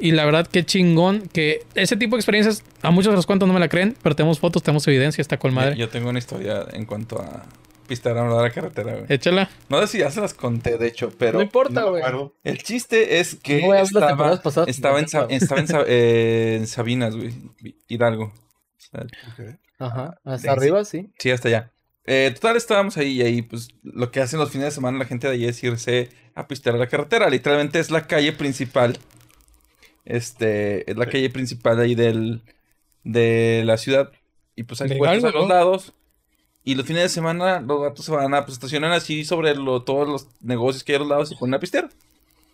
Y la verdad, qué chingón que ese tipo de experiencias, a muchos de los cuantos no me la creen, pero tenemos fotos, tenemos evidencia, está con madre. Yo tengo una historia en cuanto a pistear a la carretera, güey. Échala. No sé si ya se las conté, de hecho, pero... no importa, güey. El chiste es que No voy a hablar de estaba, pasadas, estaba, en, estaba en, eh, en Sabinas, güey. Hidalgo. Ajá. Hasta Sí, arriba, sí. sí, hasta allá. Eh, total, estábamos ahí y ahí, pues, lo que hacen los fines de semana la gente de ahí es irse a pistear a la carretera. Literalmente es la calle principal. Este, es la calle principal ahí del, de la ciudad. Y pues hay puestos a los ¿no? lados. Y los fines de semana los gatos se van a, pues, estacionan así sobre lo- todos los negocios que hay a los lados y se ponen a pistear.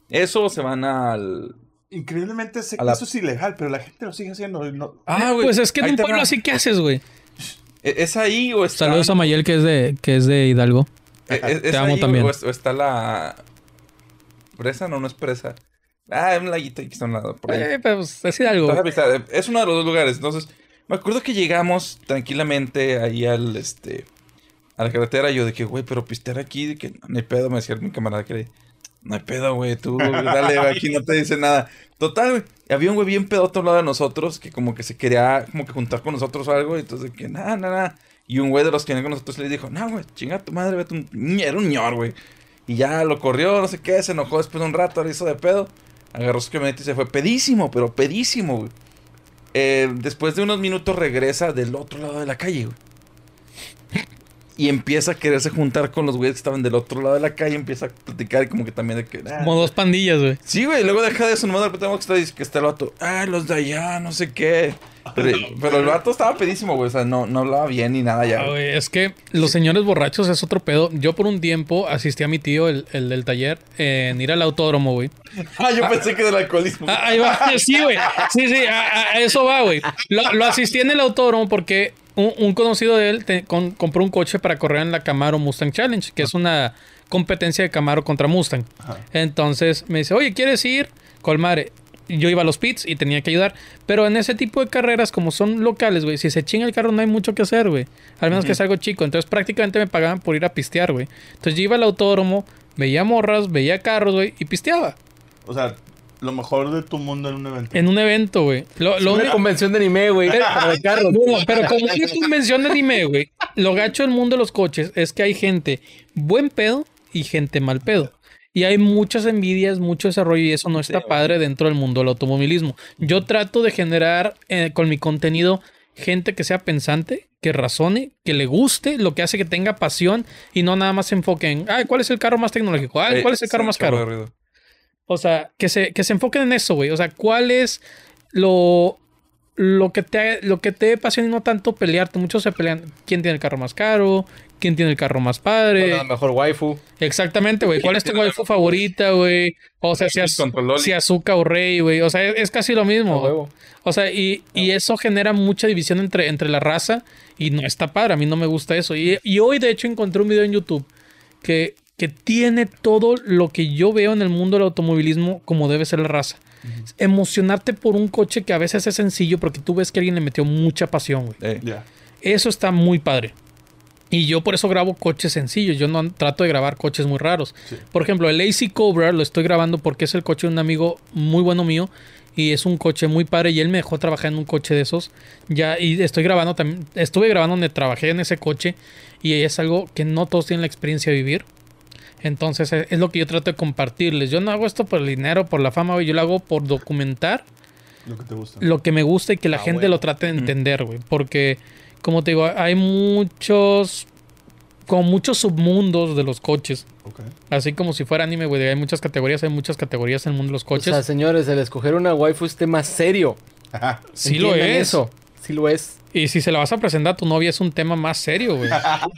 Eso se van al... Increíblemente sé A que la- eso es ilegal, pero la gente lo sigue haciendo. no- Ah, güey. Pues es que en un pueblo así, ¿qué haces, güey? ¿E- ¿Es ahí o está...? Saludos a Mayel, que es de, que es de Hidalgo. Eh, ¿Es, es Te amo ahí también. O, es- o está la... ¿Presa? No, no es presa. Ah, es un laguito aquí que está a un lado. Por ahí. Eh, pues es Hidalgo. Es uno de los dos lugares. Entonces, me acuerdo que llegamos tranquilamente ahí al, este... A la carretera. Yo de que, güey, pero pistear aquí, de que no hay pedo. Me decía mi camarada que. No hay pedo, güey. Tú, dale, aquí no te dice nada. Total, güey. Había un güey bien pedo a otro lado de nosotros que como que se quería como que juntar con nosotros o algo. Y entonces de que, nada, nada. Y un güey de los que venía con nosotros le dijo, no, güey, chinga tu madre, vete un... Era un ñor, güey. Y ya lo corrió, no sé qué, se enojó después de un rato, le hizo de pedo. Agarró su camioneta y se fue pedísimo, pero pedísimo, güey. Eh, después de unos minutos regresa del otro lado de la calle, güey. Y empieza a quererse juntar con los güeyes que estaban del otro lado de la calle. Empieza a platicar y como que también de que... ah. Como dos pandillas, güey. Sí, güey, luego deja de eso, nomás de repente que está, que está el vato. Ah, los de allá, no sé qué. Pero, pero el vato estaba pedísimo, güey. O sea, no, no hablaba bien ni nada ya. Ah, güey. es que los señores borrachos es otro pedo. Yo por un tiempo asistí a mi tío, el, el del taller, en ir al autódromo, güey. Ah, yo pensé que del alcoholismo. Ah, ahí va, sí, güey. Sí, sí, a, eso va, güey. Lo, lo asistí en el autódromo porque un, un conocido de él te- con- compró un coche para correr en la Camaro Mustang Challenge, que es una competencia de Camaro contra Mustang. Entonces me dice, oye, ¿quieres ir? Colmare. Yo iba a los pits y tenía que ayudar. Pero en ese tipo de carreras, como son locales, güey, si se chinga el carro no hay mucho que hacer, güey. Al menos que sea algo chico. Entonces prácticamente me pagaban por ir a pistear, güey. Entonces yo iba al autódromo, veía morras, veía carros, güey, y pisteaba. O sea, lo mejor de tu mundo en un evento. En un evento, güey. Lo, lo Una convención de anime, güey. Pero carros. No, pero como una convención de anime, güey. Lo gacho del mundo de los coches es que hay gente buen pedo y gente mal pedo. Y hay muchas envidias, mucho desarrollo y eso no está padre dentro del mundo del automovilismo. Yo trato de generar eh, con mi contenido gente que sea pensante, que razone, que le guste, lo que hace que tenga pasión y no nada más se enfoque en, ay, ¿cuál es el carro más tecnológico? Ay, ¿cuál es el carro más caro? O sea, que se, que se enfoquen en eso, güey. O sea, ¿cuál es lo, lo, que te, lo que te dé pasión y no tanto pelearte? Muchos se pelean quién tiene el carro más caro, quién tiene el carro más padre. la mejor waifu. Exactamente, güey. ¿Cuál es tu waifu favorita, güey? O sea, si, az- si Azuka o Rey, güey. O sea, es, es casi lo mismo. O sea, y, y eso genera mucha división entre, entre la raza y no está padre. A mí no me gusta eso. Y, y hoy, de hecho, encontré un video en YouTube que, que tiene todo lo que yo veo en el mundo del automovilismo como debe ser la raza. Emocionarte por un coche que a veces es sencillo porque tú ves que alguien le metió mucha pasión, güey. Eh. Eso está muy padre. Y yo por eso grabo coches sencillos. Yo no trato de grabar coches muy raros. Sí. Por ejemplo, el Lazy Cobra lo estoy grabando porque es el coche de un amigo muy bueno mío. Y es un coche muy padre. Y él me dejó trabajar en un coche de esos. Ya, y estoy grabando también. Estuve grabando donde trabajé en ese coche. Y es algo que no todos tienen la experiencia de vivir. Entonces es es lo que yo trato de compartirles. Yo no hago esto por el dinero, por la fama, güey. Yo lo hago por documentar Lo que te gusta. lo que me gusta y que la Ah, gente bueno. lo trate de entender, güey. Porque, como te digo, hay muchos. Como muchos submundos de los coches. Ok. Así como si fuera anime, güey. Hay muchas categorías, hay muchas categorías en el mundo de los O coches. sea, señores, el escoger una waifu es tema serio. Ajá. sí lo es. eso. Sí lo es. Y si se la vas a presentar a tu novia, es un tema más serio, güey.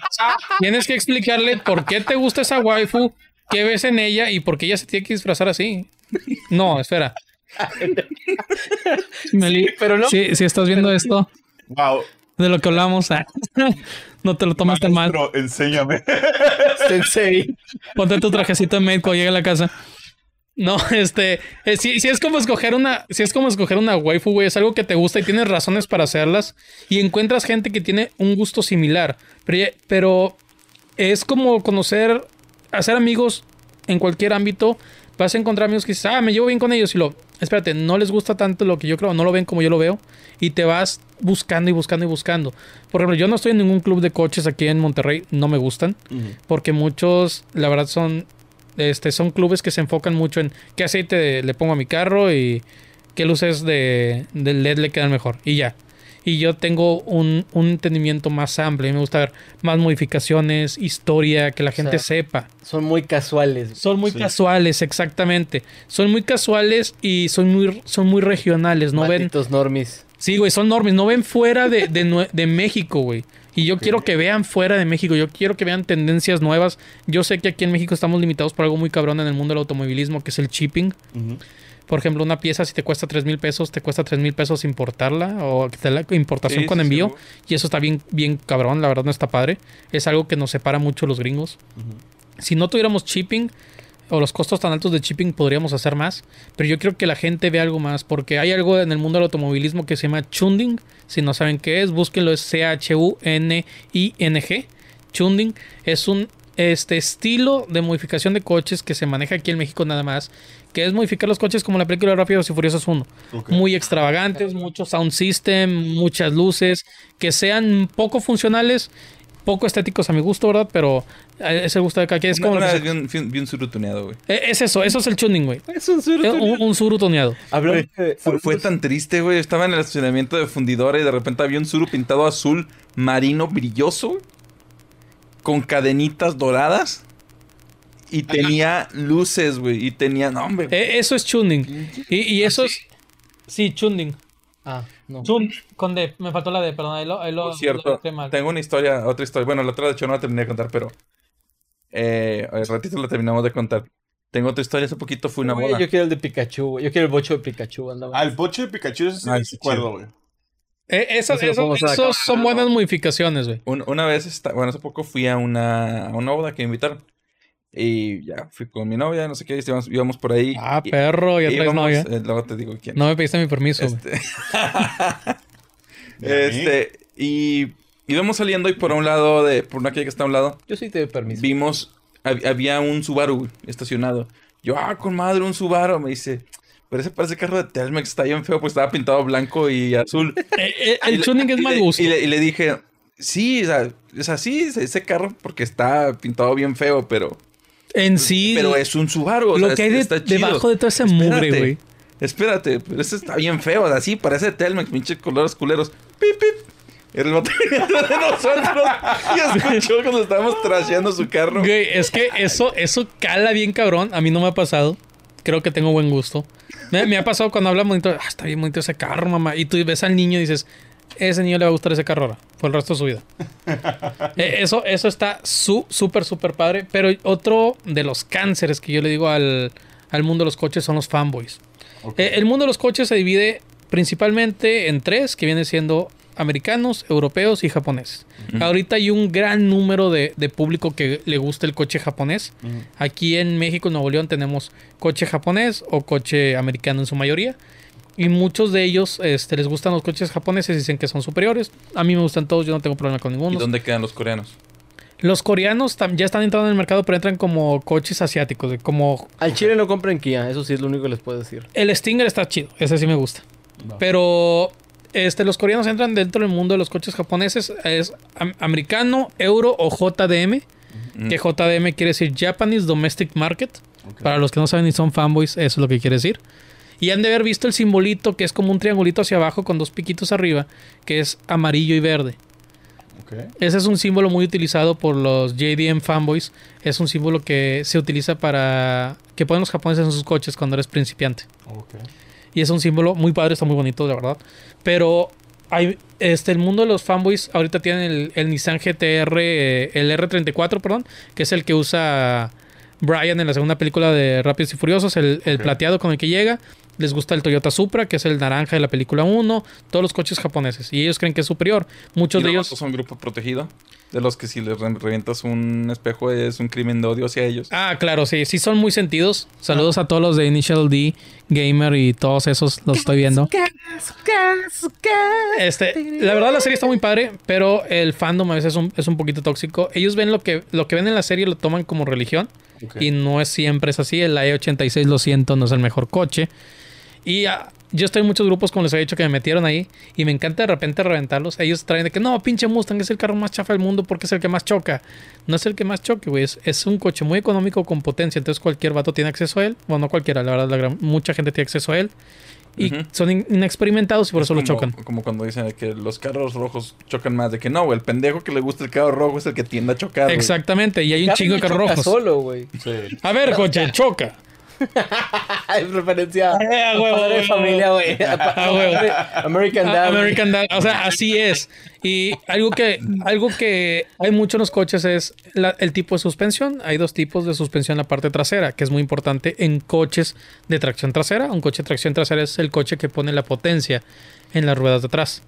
Tienes que explicarle por qué te gusta esa waifu, qué ves en ella y por qué ella se tiene que disfrazar así. No, espera. Meli, pero no. Si, si estás viendo esto, Wow. de lo que hablamos, ah, no te lo tomas tan mal. Enséñame. Sensei. Ponte tu trajecito de médico, llega a la casa. No, este, eh, si, si es como escoger una, si es como escoger una waifu, güey, es algo que te gusta y tienes razones para hacerlas y encuentras gente que tiene un gusto similar, pero, pero es como conocer, hacer amigos en cualquier ámbito, vas a encontrar amigos que dices, ah, me llevo bien con ellos y lo, espérate, no les gusta tanto lo que yo creo, no lo ven como yo lo veo y te vas buscando y buscando y buscando. Por ejemplo, yo no estoy en ningún club de coches aquí en Monterrey, no me gustan porque muchos, la verdad, son, este, son clubes que se enfocan mucho en qué aceite le pongo a mi carro y qué luces de, de LED le quedan mejor. Y ya. Y yo tengo un, un entendimiento más amplio. Me gusta ver más modificaciones, historia, que la gente sea, sepa. Son muy casuales. Son muy Sí. casuales, exactamente. Son muy casuales y son muy, son muy regionales. No ven Malditos normis. Sí, güey, son normis. No ven fuera de, de de México, güey. Y yo quiero que vean fuera de México. Yo quiero que vean tendencias nuevas. Yo sé que aquí en México estamos limitados por algo muy cabrón en el mundo del automovilismo, que es el shipping. Ujú. Por ejemplo, una pieza, si te cuesta 3 mil pesos, te cuesta 3 mil pesos importarla o la importación Sí, con envío. sí, y eso está bien, bien cabrón. La verdad no está padre. Es algo que nos separa mucho los gringos. Si no tuviéramos shipping o los costos tan altos de shipping, podríamos hacer más. Pero yo quiero que la gente vea algo más. Porque hay algo en el mundo del automovilismo que se llama chunding. Si no saben qué es, búsquenlo. Es C-H-U-N-I-N-G. Chunding es un este estilo de modificación de coches que se maneja aquí en México nada más. Que es modificar los coches como la película de Rápidos y Furiosos 1 Ok. muy extravagantes, mucho sound system, muchas luces, que sean poco funcionales, poco estéticos a mi gusto, ¿verdad? Pero eh, ese gusto de cada quien es como... una que vez vi un, vi un- vi un suru tuneado, güey. Eh, es eso, eso es el tuning, güey. Es un Eh, Un, un suru toneado. Hablando de- Fue, fue tan triste, güey. Estaba en el estacionamiento de fundidora y de repente había un suru pintado azul marino brilloso, con cadenitas doradas. Y tenía luces, güey. Y tenía. No, hombre. Eh, eso es tuning. Y, y eso es... Sí, tuning. Ah, no. Con D. Me faltó la D, perdón. Ahí lo, ahí lo, Por cierto, lo dije mal. tengo una historia, otra historia. Bueno, la otra de hecho no la terminé de contar, pero. Eh, al ratito la terminamos de contar. Tengo otra historia. Hace poquito fue una boda. yo quiero el de Pikachu, güey. Yo quiero el bocho de Pikachu. Andaba. Ah, el boche de Pikachu es recuerdo, chido. güey. Eh, No son buenas modificaciones, güey. Un- una vez, está, bueno, hace poco fui a una, a una boda que me invitaron. Y ya fui con mi novia, no sé qué, íbamos, íbamos por ahí. Ah, y- perro, ya traes íbamos- novia. eh, luego te digo quién. No me pediste mi permiso. Este, este, y íbamos saliendo y por un lado, de, por una calle que está a un lado, Yo sí te doy permiso. vimos, hab- había un Subaru estacionado. Yo, ah, con madre, un Subaru. Me dice, pero ese parece carro de Telmex, está bien feo, pues estaba pintado blanco y azul. Eh, eh, el tuning es mal gusto. Y le, y le dije, sí, o sea, es así, ese- ese carro, porque está pintado bien feo, pero En sí, Pero es un Subaru. o lo sea, que hay de- está debajo de toda esa mugre, güey. Espérate, pero ese está bien feo. Así parece Telmex, pinche colores culeros. Pip, pip. Era el batería de nosotros. Y escuchó cuando estábamos trasheando su carro. Güey, es que eso, eso cala bien cabrón. A mí no me ha pasado. Creo que tengo buen gusto. Me, me ha pasado cuando habla bonito. Ah, está bien bonito ese carro, mamá. Y tú ves al niño y dices, ese niño le va a gustar ese carro ahora. Por el resto de su vida. Eh, eso, eso está su- súper, súper padre. Pero otro de los cánceres que yo le digo al, al mundo de los coches son los fanboys. Eh, el mundo de los coches se divide principalmente en tres, que viene siendo americanos, europeos y japoneses. Ahorita hay un gran número de, de público que le gusta el coche japonés. Aquí en México, en Nuevo León, tenemos coche japonés o coche americano en su mayoría. Y muchos de ellos este, les gustan los coches japoneses y dicen que son superiores. A mí me gustan todos, yo no tengo problema con ¿Y ninguno. dónde quedan los coreanos? Los coreanos ya están entrando en el mercado, pero entran como coches asiáticos, de como Al chile no compren Kia, eso sí es lo único que les puedo decir. El Stinger está chido, ese sí me gusta. Pero este, los coreanos entran dentro del mundo de los coches japoneses. Es am- americano, euro o JDM. Que JDM quiere decir Japanese Domestic Market. Para los que no saben ni son fanboys, eso es lo que quiere decir. Y han de haber visto el simbolito que es como un triangulito hacia abajo con dos piquitos arriba, que es amarillo y verde. Ese es un símbolo muy utilizado por los JDM fanboys. Es un símbolo que se utiliza para que ponen los japoneses en sus coches cuando eres principiante. Y es un símbolo muy padre, está muy bonito, de verdad. Pero hay, este, el mundo de los fanboys ahorita tienen el, el Nissan GTR, eh, el R34, perdón, que es el que usa Brian en la segunda película de Rápidos y Furiosos, el, plateado con el que llega. Les gusta el Toyota Supra, que es el naranja de la película 1, todos los coches japoneses. Y ellos creen que es superior. Muchos ¿Y de los ellos... son grupo protegido? De los que si les re- revientas un espejo es un crimen de odio hacia ellos. Ah, claro, sí, sí son muy sentidos. Saludos a todos los de Initial D, Gamer y todos esos los estoy viendo. Este, la verdad la serie está muy padre, pero el fandom a veces es un, es un poquito tóxico. Ellos ven lo que, lo que ven en la serie lo toman como religión Y no es siempre es así. El E86 lo siento, no es el mejor coche. Y ah, yo estoy en muchos grupos, como les había dicho, que me metieron ahí y me encanta de repente reventarlos. Ellos traen de que no, pinche Mustang es el carro más chafa del mundo porque es el que más choca. No es el que más choque, güey. Es, un coche muy económico con potencia. Entonces cualquier vato tiene acceso a él. Bueno, no cualquiera, la verdad, mucha gente tiene acceso a él. Y son in- inexperimentados y por Es eso lo chocan. Como cuando dicen que los carros rojos chocan más. De que no, güey, el pendejo que le gusta el carro rojo es el que tiende a chocar. Exactamente, y hay un chingo de carros rojos. solo, güey. Sí. A ver, coche, choca. Es referencia Eh, a huevo, padre de familia, güey. A huevo. American Ah, Dad. American Dad, o sea, así es. Y algo que, algo que hay mucho en los coches es la- el tipo de suspensión. Hay dos tipos de suspensión en la parte trasera, que es muy importante en coches de tracción trasera. Un coche de tracción trasera es el coche que pone la potencia en las ruedas de atrás,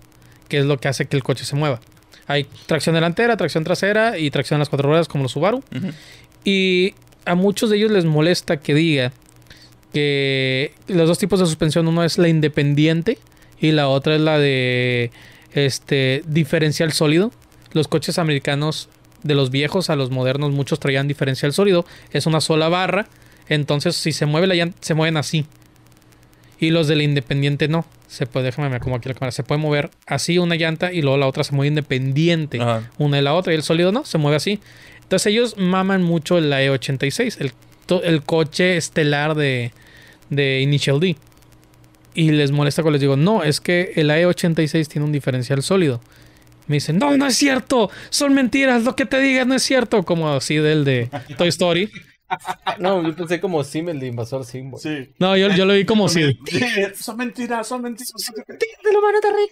que es lo que hace que el coche se mueva. Hay tracción delantera, tracción trasera y tracción en las cuatro ruedas como los Subaru. Y a muchos de ellos les molesta que diga que los dos tipos de suspensión, uno es la independiente y la otra es la de este diferencial sólido. Los coches americanos de los viejos a los modernos muchos traían diferencial sólido, es una sola barra, entonces si se mueve la llanta se mueven así. Y los de la independiente no. Se puede, déjame me acomodo aquí la cámara. Se puede mover así una llanta y luego la otra se mueve independiente Ajá. una de la otra y el sólido no, se mueve así. Entonces ellos maman mucho la E86, el, el coche estelar de, de Initial D. Y les molesta cuando les digo, no, es que el E86 tiene un diferencial sólido. Me dicen, no, no es cierto, son mentiras, lo que te digas no es cierto, como así del de Toy Story. No, yo pensé como Sim, el de Invasor Sim. Sí. No, yo, yo lo vi como si... Son mentiras, son mentiras.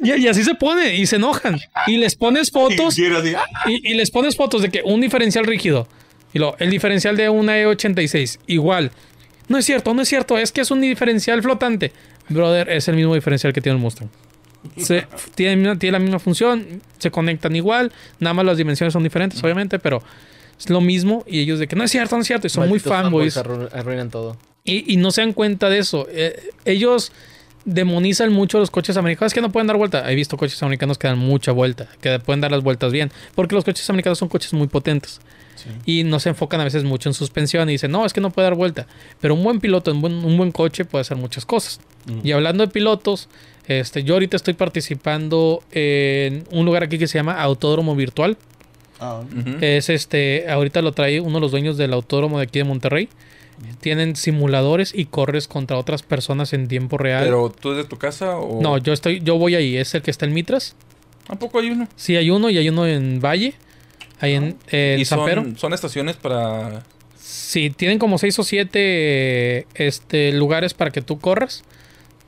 Y, y así se pone, y se enojan. Y les pones fotos ¡ah! Y, y les pones fotos de que un diferencial rígido. Y lo, el diferencial de una E86, igual. No es cierto, no es cierto, es que es un diferencial flotante. Brother, es el mismo diferencial que tiene el Mustang. Se, tiene, tiene la misma función, se conectan igual, nada más las dimensiones son diferentes, obviamente, pero es lo mismo. Y ellos de que no es cierto, no es cierto, y son Malditos muy fanboys. arru- Arruinan todo. Y, y no se dan cuenta de eso. Eh, ellos demonizan mucho los coches americanos. Es que no pueden dar vuelta. He visto coches americanos que dan mucha vuelta, que pueden dar las vueltas bien. Porque los coches americanos son coches muy potentes. Y no se enfocan a veces mucho en suspensión y dicen, no, es que no puede dar vuelta. Pero un buen piloto, un buen, un buen coche puede hacer muchas cosas. Y hablando de pilotos, este, yo ahorita estoy participando en un lugar aquí que se llama Autódromo Virtual. Ah. Es este, ahorita lo trae uno de los dueños del autódromo de aquí de Monterrey. Tienen simuladores y corres contra otras personas en tiempo real. Pero tú desde tu casa o. No, yo estoy, yo voy ahí, es el que está en Mitras. ¿A poco hay uno? Sí, hay uno y hay uno en Valle. Ahí en, en y San Pedro. son, son estaciones para. Sí, tienen como seis o siete este, lugares para que tú corras.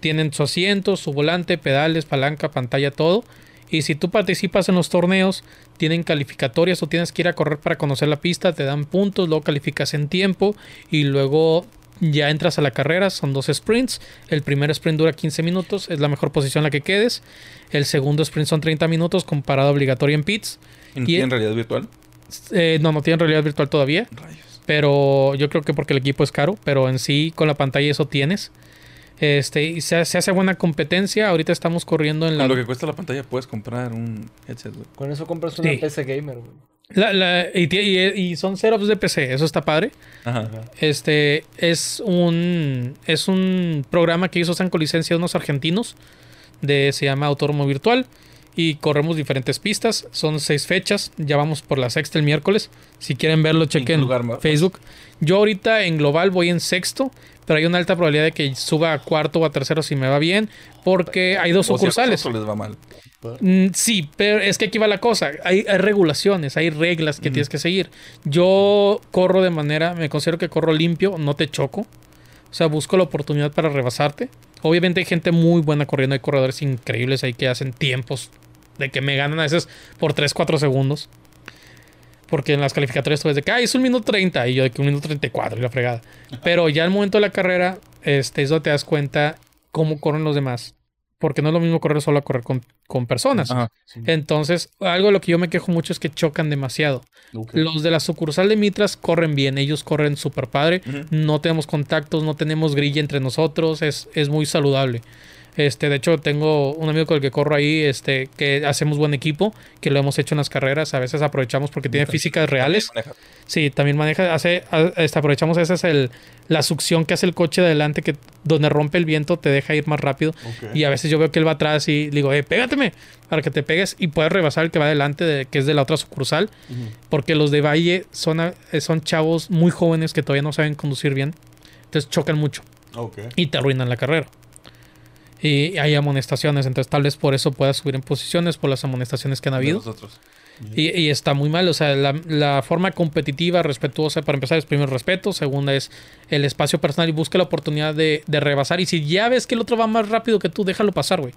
Tienen su asiento, su volante, pedales, palanca, pantalla, todo. Y si tú participas en los torneos, tienen calificatorias o tienes que ir a correr para conocer la pista, te dan puntos, luego calificas en tiempo y luego ya entras a la carrera. Son dos sprints. El primer sprint dura 15 minutos, es la mejor posición en la que quedes. El segundo sprint son 30 minutos con parada obligatoria en pits. ¿Y no tienen realidad virtual? Eh, no, no tienen realidad virtual todavía. Rayos. Pero yo creo que porque el equipo es caro, pero en sí con la pantalla eso tienes. Este, y se, se hace buena competencia. Ahorita estamos corriendo en la, Con lo que cuesta la pantalla puedes comprar un headset, güey. Con eso compras una Sí. PC gamer, güey. la- la- y, y- y son setups de PC, eso está padre. Ajá. Este es un es un programa que hizo están con licencia de unos argentinos de se llama Autódromo Virtual y corremos diferentes pistas. Son seis fechas, ya vamos por la sexta el miércoles. Si quieren verlo, chequen lugar? Facebook. Yo ahorita en global voy en sexto, pero hay una alta probabilidad de que suba a cuarto o a tercero si me va bien, porque hay dos O si sucursales. les va mal. Mm, Sí, pero es que aquí va la cosa. Hay, hay regulaciones, hay reglas que tienes que seguir. Yo corro de manera, me considero que corro limpio, no te choco. O sea, busco la oportunidad para rebasarte. Obviamente hay gente muy buena corriendo, hay corredores increíbles ahí que hacen tiempos de que me ganan a veces por 3, 4 segundos. Porque en las calificatorias tú ves de que, ay, es un minuto 30 y yo de que un minuto 34 y la fregada. Pero ya al momento de la carrera, este, es donde te das cuenta cómo corren los demás. Porque no es lo mismo correr solo a correr con, con personas. Ajá. Entonces, algo de lo que yo me quejo mucho es que chocan demasiado. Los de la sucursal de Mitras corren bien, ellos corren súper padre. No tenemos contactos, no tenemos grilla entre nosotros, es, es muy saludable. Este, de hecho, tengo un amigo con el que corro ahí, este, que hacemos buen equipo, que lo hemos hecho en las carreras. A veces aprovechamos porque tiene físicas reales. Maneja. Sí, también maneja, hace, a- este, aprovechamos ese es el, la succión que hace el coche de adelante, que donde rompe el viento te deja ir más rápido. Y a veces yo veo que él va atrás y digo, eh, pégateme, para que te pegues y puedas rebasar el que va adelante, de, que es de la otra sucursal. Porque los de Valle son, a- eh, son chavos muy jóvenes que todavía no saben conducir bien. Entonces chocan mucho y te arruinan la carrera. Y hay amonestaciones, entonces tal vez por eso puedas subir en posiciones, por las amonestaciones que han habido. nosotros. Y, y está muy mal, o sea, la, la forma competitiva, respetuosa, para empezar es primero respeto, segunda es el espacio personal y busca la oportunidad de, de rebasar. Y si ya ves que el otro va más rápido que tú, déjalo pasar, güey.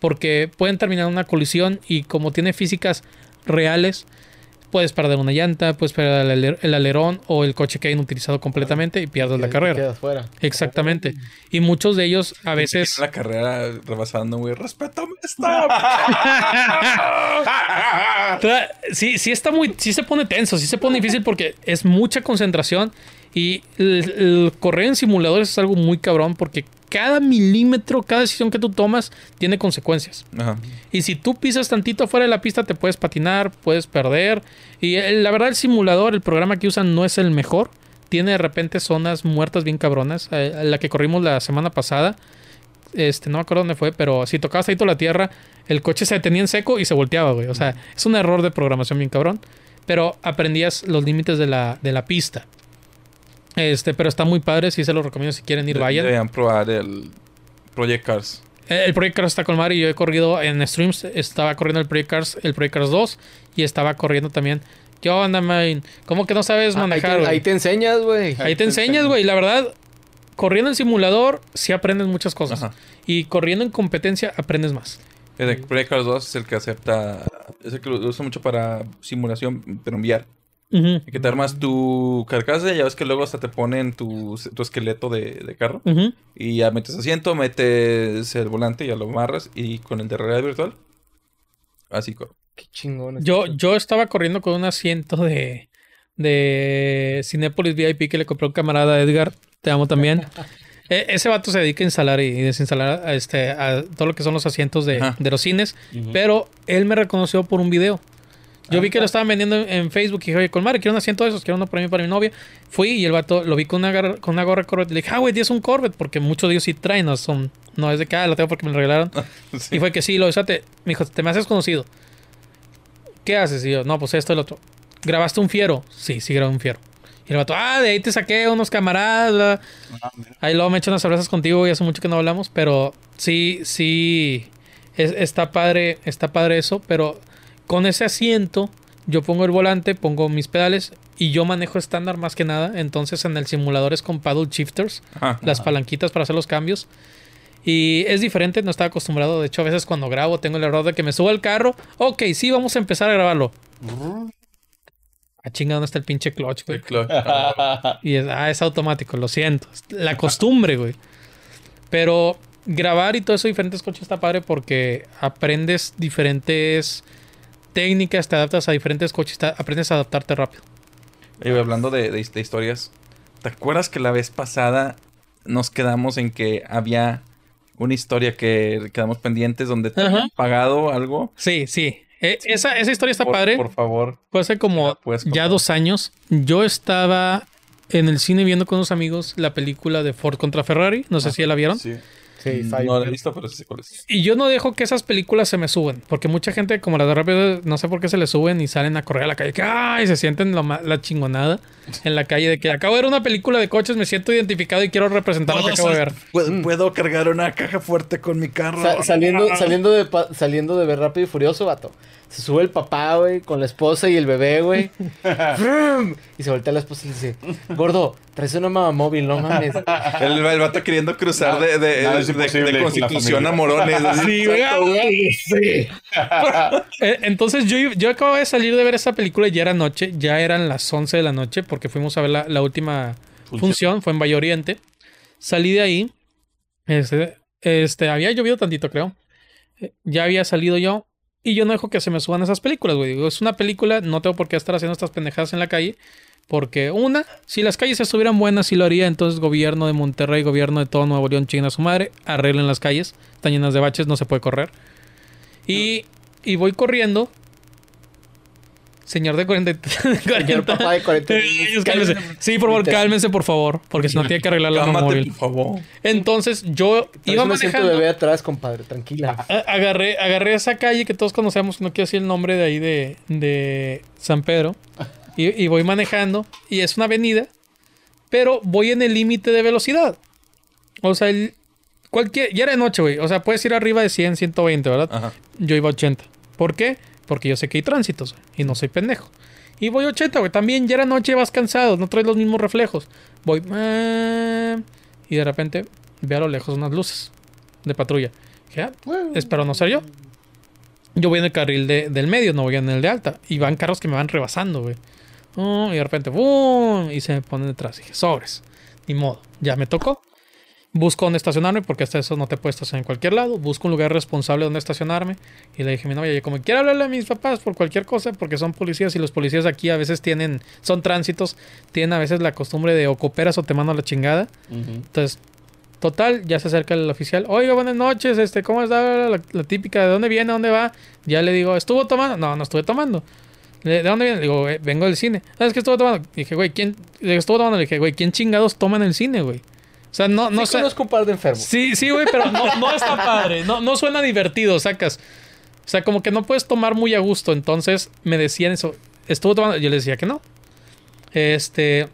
Porque pueden terminar una colisión y como tiene físicas reales, puedes perder una llanta, puedes perder el, aler- el alerón o el coche que hayan utilizado completamente y pierdes la carrera. Quedas fuera. Exactamente. Y muchos de ellos a veces... La carrera rebasando, güey. ¡Respétame! ¡Stop! Tra- Sí, sí está muy, sí se pone tenso, sí se pone difícil porque es mucha concentración y el, el correr en simuladores es algo muy cabrón porque cada milímetro, cada decisión que tú tomas tiene consecuencias. Ajá. Y si tú pisas tantito fuera de la pista te puedes patinar, puedes perder. Y el- la verdad el simulador, el programa que usan no es el mejor. Tiene de repente zonas muertas bien cabronas. Eh, la que corrimos la semana pasada, este, no me acuerdo dónde fue, pero si tocabas ahí la tierra, el coche se detenía en seco y se volteaba, güey. O sea, es un error de programación bien cabrón. Pero aprendías los límites de la, de la pista. Este, pero está muy padre, sí se lo recomiendo si quieren ir, vayan. Deberían probar el Project Cars. Eh, El Project Cars está con Mario y yo he corrido en streams. Estaba corriendo el Project Cars, el Project Cars 2 y estaba corriendo también. ¿Qué onda, man? ¿Cómo que no sabes Ah, ahí, manejar? te, ahí te enseñas, güey. Ahí te enseñas, güey. La verdad, corriendo en simulador sí aprendes muchas cosas. Ajá. Y corriendo en competencia aprendes más. El Project Cars 2 es el que acepta. Es el que lo usa mucho para simulación, pero enviar. Ujú, Que te armas tu carcasa y ya ves que luego hasta te ponen tu, tu esqueleto de, de carro. Y ya metes asiento, metes el volante, ya lo amarras. Y con el de realidad virtual, así corre. Qué chingón. Yo, yo estaba corriendo con un asiento de, de Cinépolis VIP que le compró un camarada Edgar. Te amo también. E- ese vato se dedica a instalar y desinstalar a, este, a todo lo que son los asientos de, de los cines. Pero él me reconoció por un video. Yo vi que lo estaban vendiendo en, Facebook y dije, oye, Colmar, quiero un asiento de esos, quiero uno para mí para mi novia. Fui y el vato lo vi con una, con una gorra Corvette. Le dije, ah, güey, es un Corvette, porque muchos de ellos sí traen, no son, no es de que, ah, lo tengo porque me lo regalaron. Sí. Y fue que sí, lo usate. Me dijo, te me haces conocido. ¿qué haces? Y yo, no, pues esto y lo otro. ¿Grabaste un fiero? Sí, sí grabé un fiero. Y el vato, ah, de ahí te saqué unos camaradas. Ah. Ahí luego me echo unas cervezas contigo y hace mucho que no hablamos, pero sí, sí, es- está padre, está padre eso, pero con ese asiento yo pongo el volante, pongo mis pedales y yo manejo estándar más que nada, entonces en el simulador es con paddle shifters, Ajá. las palanquitas para hacer los cambios. Y es diferente, no estaba acostumbrado. De hecho, a veces cuando grabo tengo el error de que me subo al carro. Ok, sí, vamos a empezar a grabarlo. A chinga, ¿dónde está el pinche clutch, güey? Sí, claro. Y es, ah, es automático, lo siento. La costumbre, güey. Pero grabar y todo eso, diferentes coches está padre porque aprendes diferentes técnicas, te adaptas a diferentes coches, aprendes a adaptarte rápido. Güey, hablando de, de- de historias, ¿te acuerdas que la vez pasada nos quedamos en que había una historia que quedamos pendientes donde te habían pagado algo? Sí, sí. Eh, esa, esa historia está por, padre. Por favor. Fue hace como ¿La puedes ya dos años. Yo estaba en el cine viendo con unos amigos la película de Ford contra Ferrari. No sé si ya la vieron. Sí. Sí, Mm, Five. no la he visto, pero sí sé cuál es. Y yo no dejo que esas películas se me suben. Porque mucha gente, como las de rápido, no sé por qué se les suben y salen a correr a la calle. Que ay, se sienten la chingonada en la calle. De que acabo de ver una película de coches, me siento identificado y quiero representar lo que acabo de ver. ¿Puedo, puedo cargar una caja fuerte con mi carro. Sa- saliendo, saliendo, de pa- saliendo de ver Rápido y Furioso, vato. Se sube el papá, güey, con la esposa y el bebé, güey. Y se voltea la esposa y le dice, gordo, traes una mamá móvil, no mames. El, el vato queriendo cruzar de, de, de- Constitución a Morones. Sí, güey. Eh, Entonces yo, yo acababa de salir de ver esa película y ya era noche, ya eran las 11 de la noche porque fuimos a ver la, la última función. Función. fue en Valle Oriente. Salí de ahí, este, este, había llovido tantito creo, Eh, ya había salido yo y yo no dejo que se me suban esas películas, güey. Es una película, no tengo por qué estar haciendo estas pendejadas en la calle. Porque una, si las calles estuvieran buenas, sí lo haría. Entonces, gobierno de Monterrey, gobierno de todo Nuevo León, chinga su madre, arreglen las calles. Están llenas de baches, no se puede correr. Y, y voy corriendo. Señor de 40. Señor papá de 40 años, cálmese. Sí, por favor, cálmense, por favor. Porque si no tiene que arreglar la móvil. por favor. Entonces, yo Traes iba manejando. bebé atrás, compadre, tranquila. Agarré, agarré esa calle que todos conocemos, no quiero decir el nombre de ahí de, de San Pedro. Y, y voy manejando. Y es una avenida. Pero voy en el límite de velocidad. O sea, el, cualquier, ya era de noche, güey. O sea, puedes ir arriba de 100, 120, ¿verdad? Ajá. Yo iba a 80. ¿Por qué? Porque yo sé que hay tránsitos y no soy pendejo. Y voy a 80, güey. También ya era noche vas cansado, no traes los mismos reflejos. Voy. ah, y de repente veo a lo lejos unas luces de patrulla. Dije, ah, espero no ser yo. Yo voy en el carril de- del medio, no voy en el de alta. Y van carros que me van rebasando, güey. Oh, y de repente, ¡boom! Y se me ponen detrás. dije, sobres. Ni modo. Ya me tocó. Busco dónde estacionarme, porque hasta eso no te puedes estacionar en cualquier lado. Busco un lugar responsable donde estacionarme. Y le dije a mi novia, "Oye, como quiero hablarle a mis papás por cualquier cosa, porque son policías y los policías aquí a veces tienen, son tránsitos, tienen a veces la costumbre de o cooperas o te mandan a la chingada. Entonces, total, ya se acerca el oficial. Oiga, buenas noches, este, ¿cómo está la, la típica? ¿De dónde viene? ¿Dónde va? Ya le digo, ¿estuvo tomando? No, no estuve tomando. ¿De dónde viene? Le digo, "Eh, vengo del cine. ¿Sabes qué estuvo tomando? dije, güey, ¿quién? Le digo, estuvo tomando. Le dije, güey, ¿quién chingados toma en el cine, güey? O sea, no, no sé. conozco un par de enfermos. Sí, sí, güey, pero no, no está padre. No, no suena divertido, sacas. O sea, como que no puedes tomar muy a gusto. Entonces me decían eso. Estuvo tomando. Yo les decía que no. Este.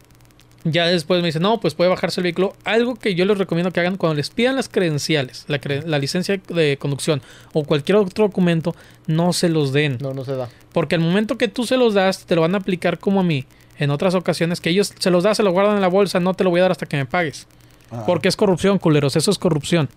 Ya después me dice, no, pues puede bajarse el vehículo. Algo que yo les recomiendo que hagan cuando les pidan las credenciales, la, cre- la licencia de conducción o cualquier otro documento, no se los den. No, no se da. Porque al momento que tú se los das, te lo van a aplicar como a mí. En otras ocasiones que ellos se los das, se lo guardan en la bolsa, no te lo voy a dar hasta que me pagues. Porque es corrupción, culeros, eso es corrupción.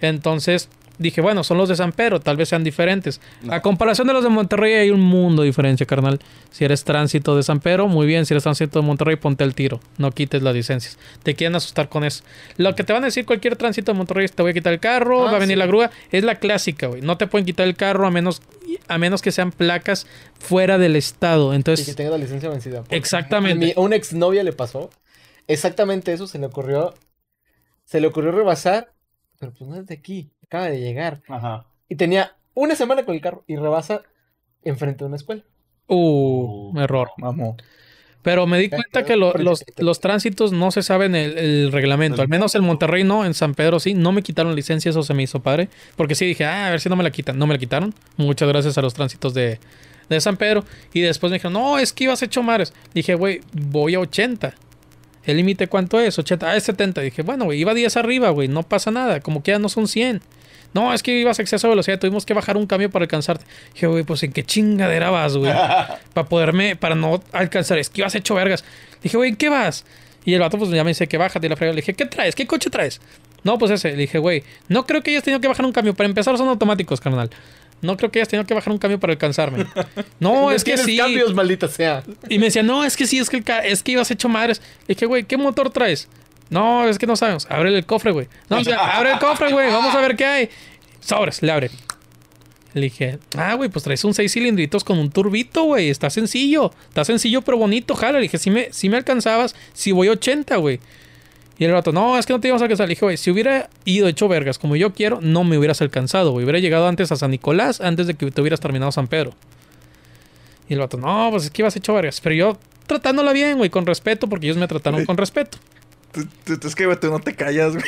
Entonces dije, bueno, son los de San Pedro, tal vez sean diferentes. A comparación de los de Monterrey hay un mundo de diferencia, carnal. Si eres tránsito de San Pedro, muy bien. Si eres tránsito de Monterrey, ponte el tiro. No quites las licencias. Te quieren asustar con eso. Lo que te van a decir cualquier tránsito de Monterrey es te voy a quitar el carro, Ah, va a venir sí. la grúa. Es la clásica, güey. No te pueden quitar el carro a menos, a menos que sean placas fuera del estado. Y Entonces, que tenga la licencia vencida. Exactamente. A, mi- a una exnovia le pasó exactamente eso. Se le ocurrió. Se le ocurrió rebasar. Pero pues no es de aquí. Acaba de llegar. Ajá. Y tenía una semana con el carro. Y rebasa enfrente de una escuela. uh, error. Vamos. Pero me di cuenta que lo- los, los tránsitos no se saben el, el reglamento. Al menos en Monterrey no, en San Pedro sí. No me quitaron licencia, eso se me hizo padre. Porque sí dije, ah, a ver si no me la quitan. No me la quitaron. Muchas gracias a los tránsitos de, de San Pedro. Y después me dijeron, no, es que ibas hecho mares. Dije, güey, voy a 80. ¿El límite cuánto es? 80. Ah, es 70. Dije, bueno, güey, iba 10 arriba, güey, no pasa nada. Como que ya no son 100. No, es que ibas a exceso de velocidad, tuvimos que bajar un cambio para alcanzarte. Dije, güey, pues en qué chingadera vas, güey. para poderme, para no alcanzar. Es que ibas hecho vergas. Dije, güey, ¿en qué vas? Y el vato, pues ya me dice que bájate y la frega. Le dije, ¿qué traes? ¿Qué coche traes? No, pues ese. Le dije, güey, no creo que hayas tenido que bajar un cambio. Para empezar, son automáticos, carnal. No creo que hayas tenido que bajar un cambio para alcanzarme. No, es que sí. cambios, maldita sea. Y me decía, no, es que sí, es que, el es que ibas hecho madres. Le dije, güey, ¿qué motor traes? No, es que no sabemos. Abre el cofre, güey. No, o sea, abre el cofre, güey. Vamos a ver qué hay. Sobres, le abre. Le dije, ah, güey, pues traes un 6 cilindritos con un turbito, güey. Está sencillo. Está sencillo, pero bonito, jala. Le dije, si me, si me alcanzabas, si voy 80, güey. Y el rato, no, es que no te ibas a alcanzar. Le dije, güey, si hubiera ido hecho vergas como yo quiero, no me hubieras alcanzado, güey. Hubiera llegado antes a San Nicolás, antes de que te hubieras terminado San Pedro. Y el vato, no, pues es que ibas hecho vergas. Pero yo tratándola bien, güey, con respeto, porque ellos me trataron con respeto. Tú, tú- tú- es que, güey, tú no te callas, güey.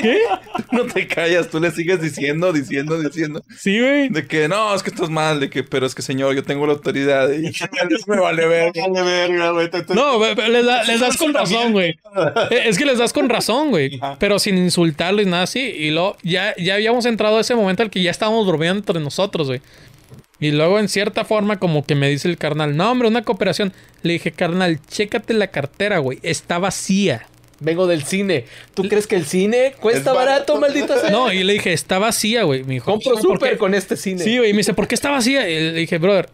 ¿Qué? Tú no te callas, tú le sigues diciendo, diciendo, diciendo. Sí, güey. De que no, es que estás mal, de que, pero es que señor, yo tengo la autoridad y me vale verga, güey. te- te- No, les, da- les das con razón, güey. Eh, Es que les das con razón, güey. Pero sin insultarles, nada así. Y luego ya, ya habíamos entrado a ese momento al que ya estábamos bromeando entre nosotros, güey. Y luego, en cierta forma, como que me dice el carnal, no, hombre, una cooperación. Le dije, carnal, chécate la cartera, güey. Está vacía. Vengo del cine. ¿Tú crees que el cine cuesta Es barato, barato. maldita sea? No, y le dije, está vacía, güey. Me dijo, Compro súper con este cine. Sí, güey. Y me dice, ¿por qué está vacía? Y le dije, brother,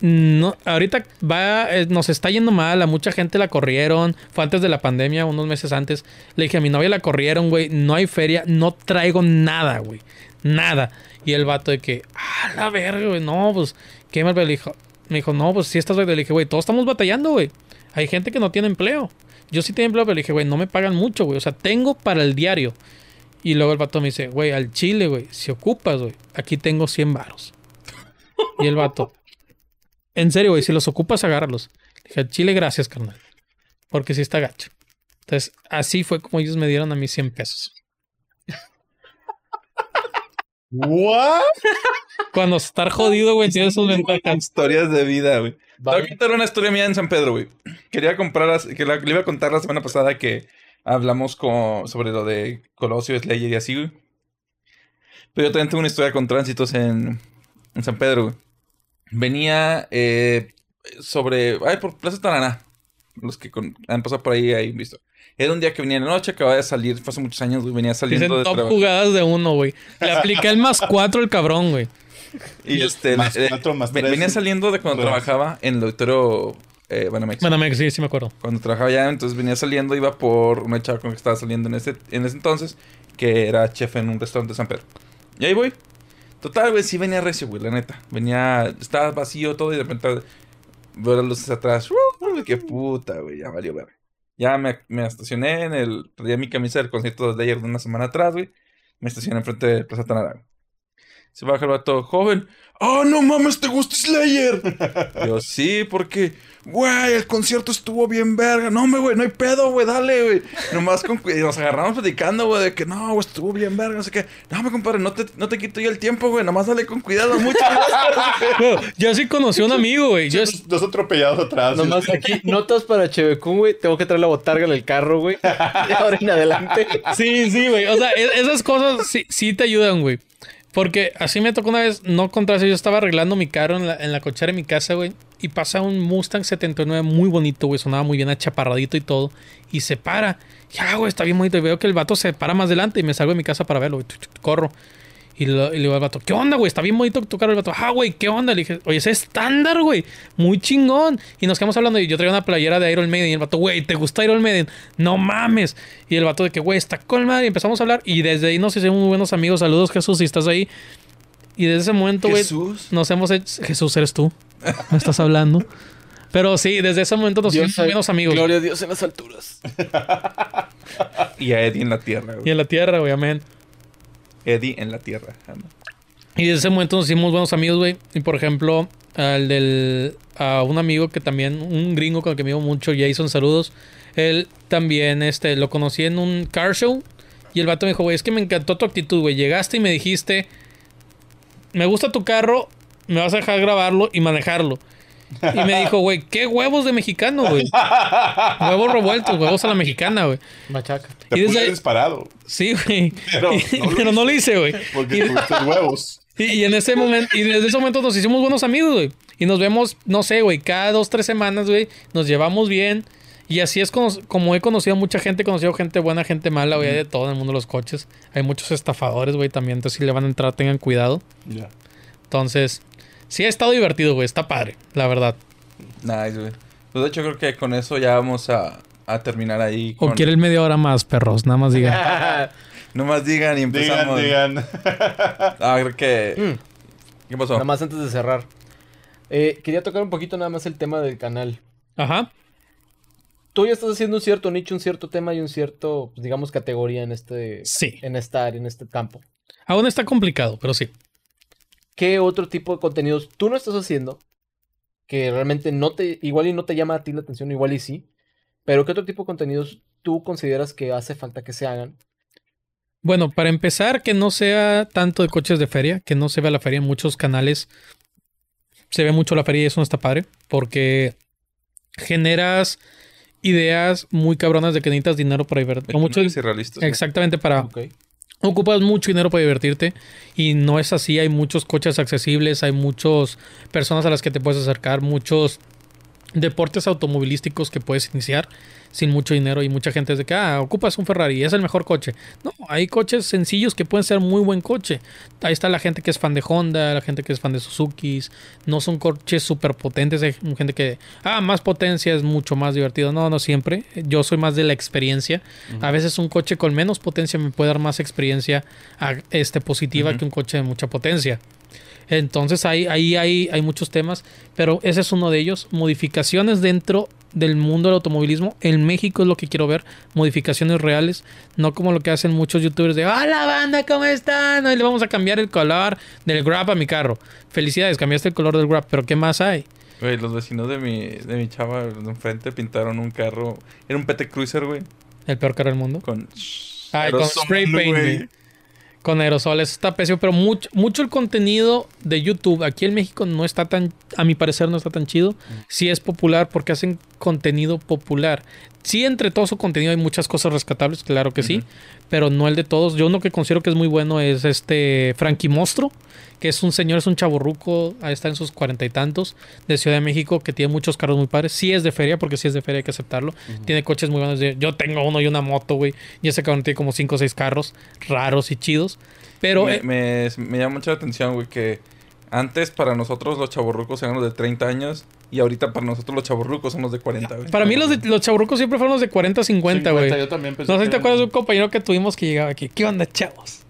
no, ahorita va, eh, nos está yendo mal. A mucha gente la corrieron. Fue antes de la pandemia, unos meses antes. Le dije, a mi novia la corrieron, güey. No hay feria. No traigo nada, güey. Nada. Y el vato de que, ah, la verga, güey. No, pues, qué mal. Le dijo, me dijo, no, pues sí estás. Le dije, güey, todos estamos batallando, güey. Hay gente que no tiene empleo. Yo sí tengo empleo, pero le dije, güey, no me pagan mucho, güey. O sea, tengo para el diario. Y luego el vato me dice, güey, al chile, güey, si ocupas, güey, aquí tengo 100 varos. Y el vato, en serio, güey, si los ocupas, agárralos. Le dije, al chile, gracias, carnal. Porque sí está gacho. Entonces, así fue como ellos me dieron a mí 100 pesos. ¿What? Cuando estar jodido, güey, tiene sus ventajas. Historias de vida, güey. Te voy a contar una historia mía en San Pedro, güey. Quería comprar, las- que la- le iba a contar la semana pasada que hablamos con, sobre lo de Colosio, Slayer y así, güey. Pero yo también tengo una historia con tránsitos en, en San Pedro, güey. Venía eh, sobre... Ay, por Plaza Taraná. Los que con- han pasado por ahí, ahí visto. Era un día que venía en la noche, acababa de salir, fue hace muchos años, güey. Venía Dicen saliendo de top trabajo. jugadas de uno, güey. Le apliqué el más cuatro el cabrón, güey. Y este... Más eh, cuatro, más ve- tres. venía saliendo de cuando trabajaba en el auditorio eh, Banamex. Bueno, me- sí, sí me acuerdo. Cuando trabajaba allá, entonces venía saliendo, iba por una chava con la que estaba saliendo en ese, en ese entonces, que era chef en un restaurante de San Pedro. Y ahí voy. Total, güey, sí venía recio, güey, la neta. Venía, estaba vacío todo y de repente veo las luces atrás. ¡Uh! ¡Qué puta, güey! Ya valió ver. Ya me, me estacioné en el. Traía mi camisa del concierto de ayer de una semana atrás, güey. Me estacioné enfrente de Plaza Tanara. Se baja el vato, joven. ¡Ah, no mames, te gusta Slayer! Yo, sí, porque, güey, el concierto estuvo bien verga. No, me, güey, no hay pedo, güey, dale, güey. Nomás con, y nos agarramos platicando, güey, de que no, güey, estuvo bien verga, no sé qué. No, me compadre, no te, no te quito yo el tiempo, güey, nomás dale con cuidado mucho. Bueno, yo sí conocí a un amigo, güey. Yo, dos atropellados atrás. Nomás aquí, notas para Chevecún, güey. Tengo que traer la botarga en el carro, güey. De ahora en adelante. Sí, sí, güey. O sea, e- esas cosas sí, sí te ayudan, güey. Porque así me tocó una vez, no contarse, yo estaba arreglando mi carro en la, en la cochera de mi casa, güey. Y pasa un Mustang 79 muy bonito, güey. Sonaba muy bien achaparradito y todo. Y se para. Ya, güey, está bien bonito. Y veo que el vato se para más adelante y me salgo de mi casa para verlo, güey. Corro. Y, y le digo al vato, ¿qué onda, güey? Está bien bonito tu carro. El vato, ah, güey, ¿qué onda? Le dije, oye, es estándar, güey. Muy chingón. Y nos quedamos hablando y yo traía una playera de Iron Maiden. Y el vato, güey, ¿te gusta Iron Maiden? No mames. Y el vato de que, güey, está con madre. Y empezamos a hablar. Y desde ahí nos hicimos muy buenos amigos. Saludos, Jesús, si estás ahí. Y desde ese momento, güey, Jesús. nos hemos hecho... Jesús, eres tú. Me estás hablando. Pero sí, desde ese momento nos hicimos muy buenos amigos. Gloria a Dios en las alturas. y a Eddie en la tierra, Y güey. en la tierra, güey, amén. Eddie en la tierra. Y desde ese momento nos hicimos buenos amigos, güey. Y por ejemplo, al del. A un amigo que también, un gringo con el que me llevo mucho, Jason, saludos. Él también, este, lo conocí en un car show. Y el vato me dijo, güey, es que me encantó tu actitud, güey. Llegaste y me dijiste, me gusta tu carro, me vas a dejar grabarlo y manejarlo. Y me dijo, güey, ¿qué huevos de mexicano, güey? Huevos revueltos, huevos a la mexicana, güey. Machaca. Te Y desde disparado. Sí, güey. Pero Y- no lo pero no lo hice, güey. Porque Y- tuviste huevos. Y, y en ese momento, y desde ese momento nos hicimos buenos amigos, güey. Y nos vemos, no sé, güey, cada dos, tres semanas, güey. Nos llevamos bien. Y así es como, como he conocido a mucha gente, he conocido gente buena, gente mala, güey, hay de todo en el mundo de los coches. Hay muchos estafadores, güey, también. Entonces, si le van a entrar, tengan cuidado. Ya. Entonces, sí ha estado divertido, güey. Está padre, la verdad. Nice, güey. Pues de hecho creo que con eso ya vamos a, a terminar ahí. O Con... quieren media hora más, perros. Nada más diga. No más digan y Digan, empezamos. digan. Ah, creo que... Mm. ¿Qué pasó? Nada más antes de cerrar. Eh, quería tocar un poquito nada más el tema del canal. Ajá. Tú ya estás haciendo un cierto nicho, un cierto tema y un cierto, pues, digamos, categoría en este, Sí. en esta área, en este campo. Aún está complicado, pero sí. ¿Qué otro tipo de contenidos tú no estás haciendo? Que realmente no te, igual y no te llama a ti la atención, igual y sí. Pero ¿qué otro tipo de contenidos tú consideras que hace falta que se hagan? Bueno, para empezar, que no sea tanto de coches de feria, que no se vea la feria en muchos canales. Se ve mucho la feria y eso no está padre, porque generas ideas muy cabronas de que necesitas dinero para divertirte. Mucho, Muchos irrealistas. exactamente para... Ok. Ocupas mucho dinero para divertirte y no es así. Hay muchos coches accesibles, hay muchas personas a las que te puedes acercar, muchos deportes automovilísticos que puedes iniciar sin mucho dinero y mucha gente es de que, ah, ocupas un Ferrari, es el mejor coche. No, hay coches sencillos que pueden ser muy buen coche. Ahí está la gente que es fan de Honda, la gente que es fan de Suzuki. No son coches súper potentes. Hay gente que, ah, más potencia es mucho más divertido. No, no siempre. Yo soy más de la experiencia. A veces un coche con menos potencia me puede dar más experiencia a- este, positiva que un coche de mucha potencia. Entonces ahí, ahí hay, hay muchos temas, pero ese es uno de ellos. Modificaciones dentro del mundo del automovilismo. En México es lo que quiero ver. Modificaciones reales. No como lo que hacen muchos youtubers de ¡Hola banda! ¿Cómo están? Hoy le vamos a cambiar el color del grab a mi carro. Felicidades, cambiaste el color del grab, pero ¿qué más hay? Güey, los vecinos de mi, de mi chava de enfrente pintaron un carro. Era un PT Cruiser, güey. El peor carro del mundo. Con. Ay, con spray paint, güey. Con aerosoles está pésimo, pero mucho, mucho el contenido de YouTube aquí en México no está tan, a mi parecer no está tan chido. Sí es popular porque hacen contenido popular. Sí, entre todo su contenido hay muchas cosas rescatables, claro que sí, pero no el de todos. Yo uno que considero que es muy bueno es este Frankie Mostro, que es un señor, es un chaborruco, ahí está en sus cuarenta y tantos, de Ciudad de México, que tiene muchos carros muy padres. Sí es de feria, porque sí es de feria, hay que aceptarlo. Tiene coches muy buenos. Yo tengo uno y una moto, güey. Y ese cabrón tiene como cinco o seis carros raros y chidos. Pero me, eh, me, me llama mucho la atención, güey, que antes para nosotros los chaborrucos eran los de 30 años y ahorita para nosotros los chaborrucos son los de 40, güey. para mí los, de, los chaburrucos siempre fueron los de 40 50, güey. Yo también pensé No sé si te acuerdas de un compañero que tuvimos que llegaba aquí. ¿Qué onda, chavos?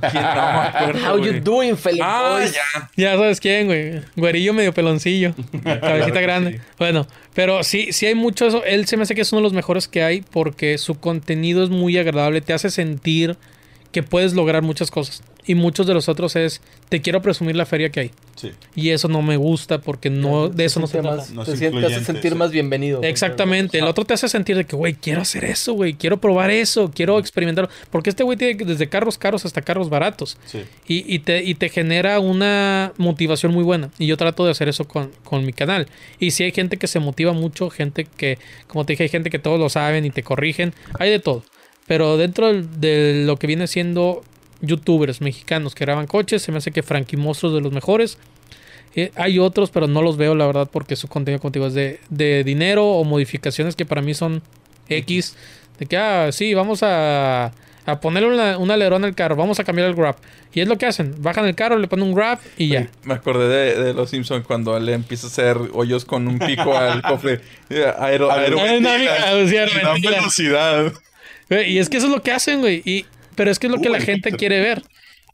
¿Quién? No me acuerdo, How you güey. doing, Felipe Ah, ya. Ya sabes quién, güey. Güerillo medio peloncillo. Cabecita grande. Bueno, pero sí, sí hay mucho eso. Él se me hace que es uno de los mejores que hay porque su contenido es muy agradable. Te hace sentir que puedes lograr muchas cosas. Y muchos de los otros es, te quiero presumir la feria que hay. Sí. Y eso no me gusta porque no, de eso no se siente trata. más, No es te, hace sentir sí. más bienvenido. Exactamente. El otro te hace sentir de que, güey, quiero hacer eso, güey. Quiero probar eso. Quiero experimentarlo. Porque este güey tiene desde carros caros hasta carros baratos. Sí. Y, y te, y te genera una motivación muy buena. Y yo trato de hacer eso con, con mi canal. Y si hay gente que se motiva mucho, gente que, como te dije, hay gente que todos lo saben y te corrigen. Hay de todo. Pero dentro de lo que viene siendo youtubers mexicanos que graban coches, se me hace que Frankie Monstruo es de los mejores. Eh, hay otros, pero no los veo, la verdad, porque su contenido contigo es de, de dinero o modificaciones que para mí son X. De que, ah, sí, vamos a, a ponerle una- un alerón al carro, vamos a cambiar el grab. Y es lo que hacen: bajan el carro, le ponen un grab y ya. Me acordé de, de los Simpsons cuando le empieza a hacer hoyos con un pico al cofre. Eh, Aero, velocidad. Y es que eso es lo que hacen, güey. Y, pero es que es lo que la gente quiere ver.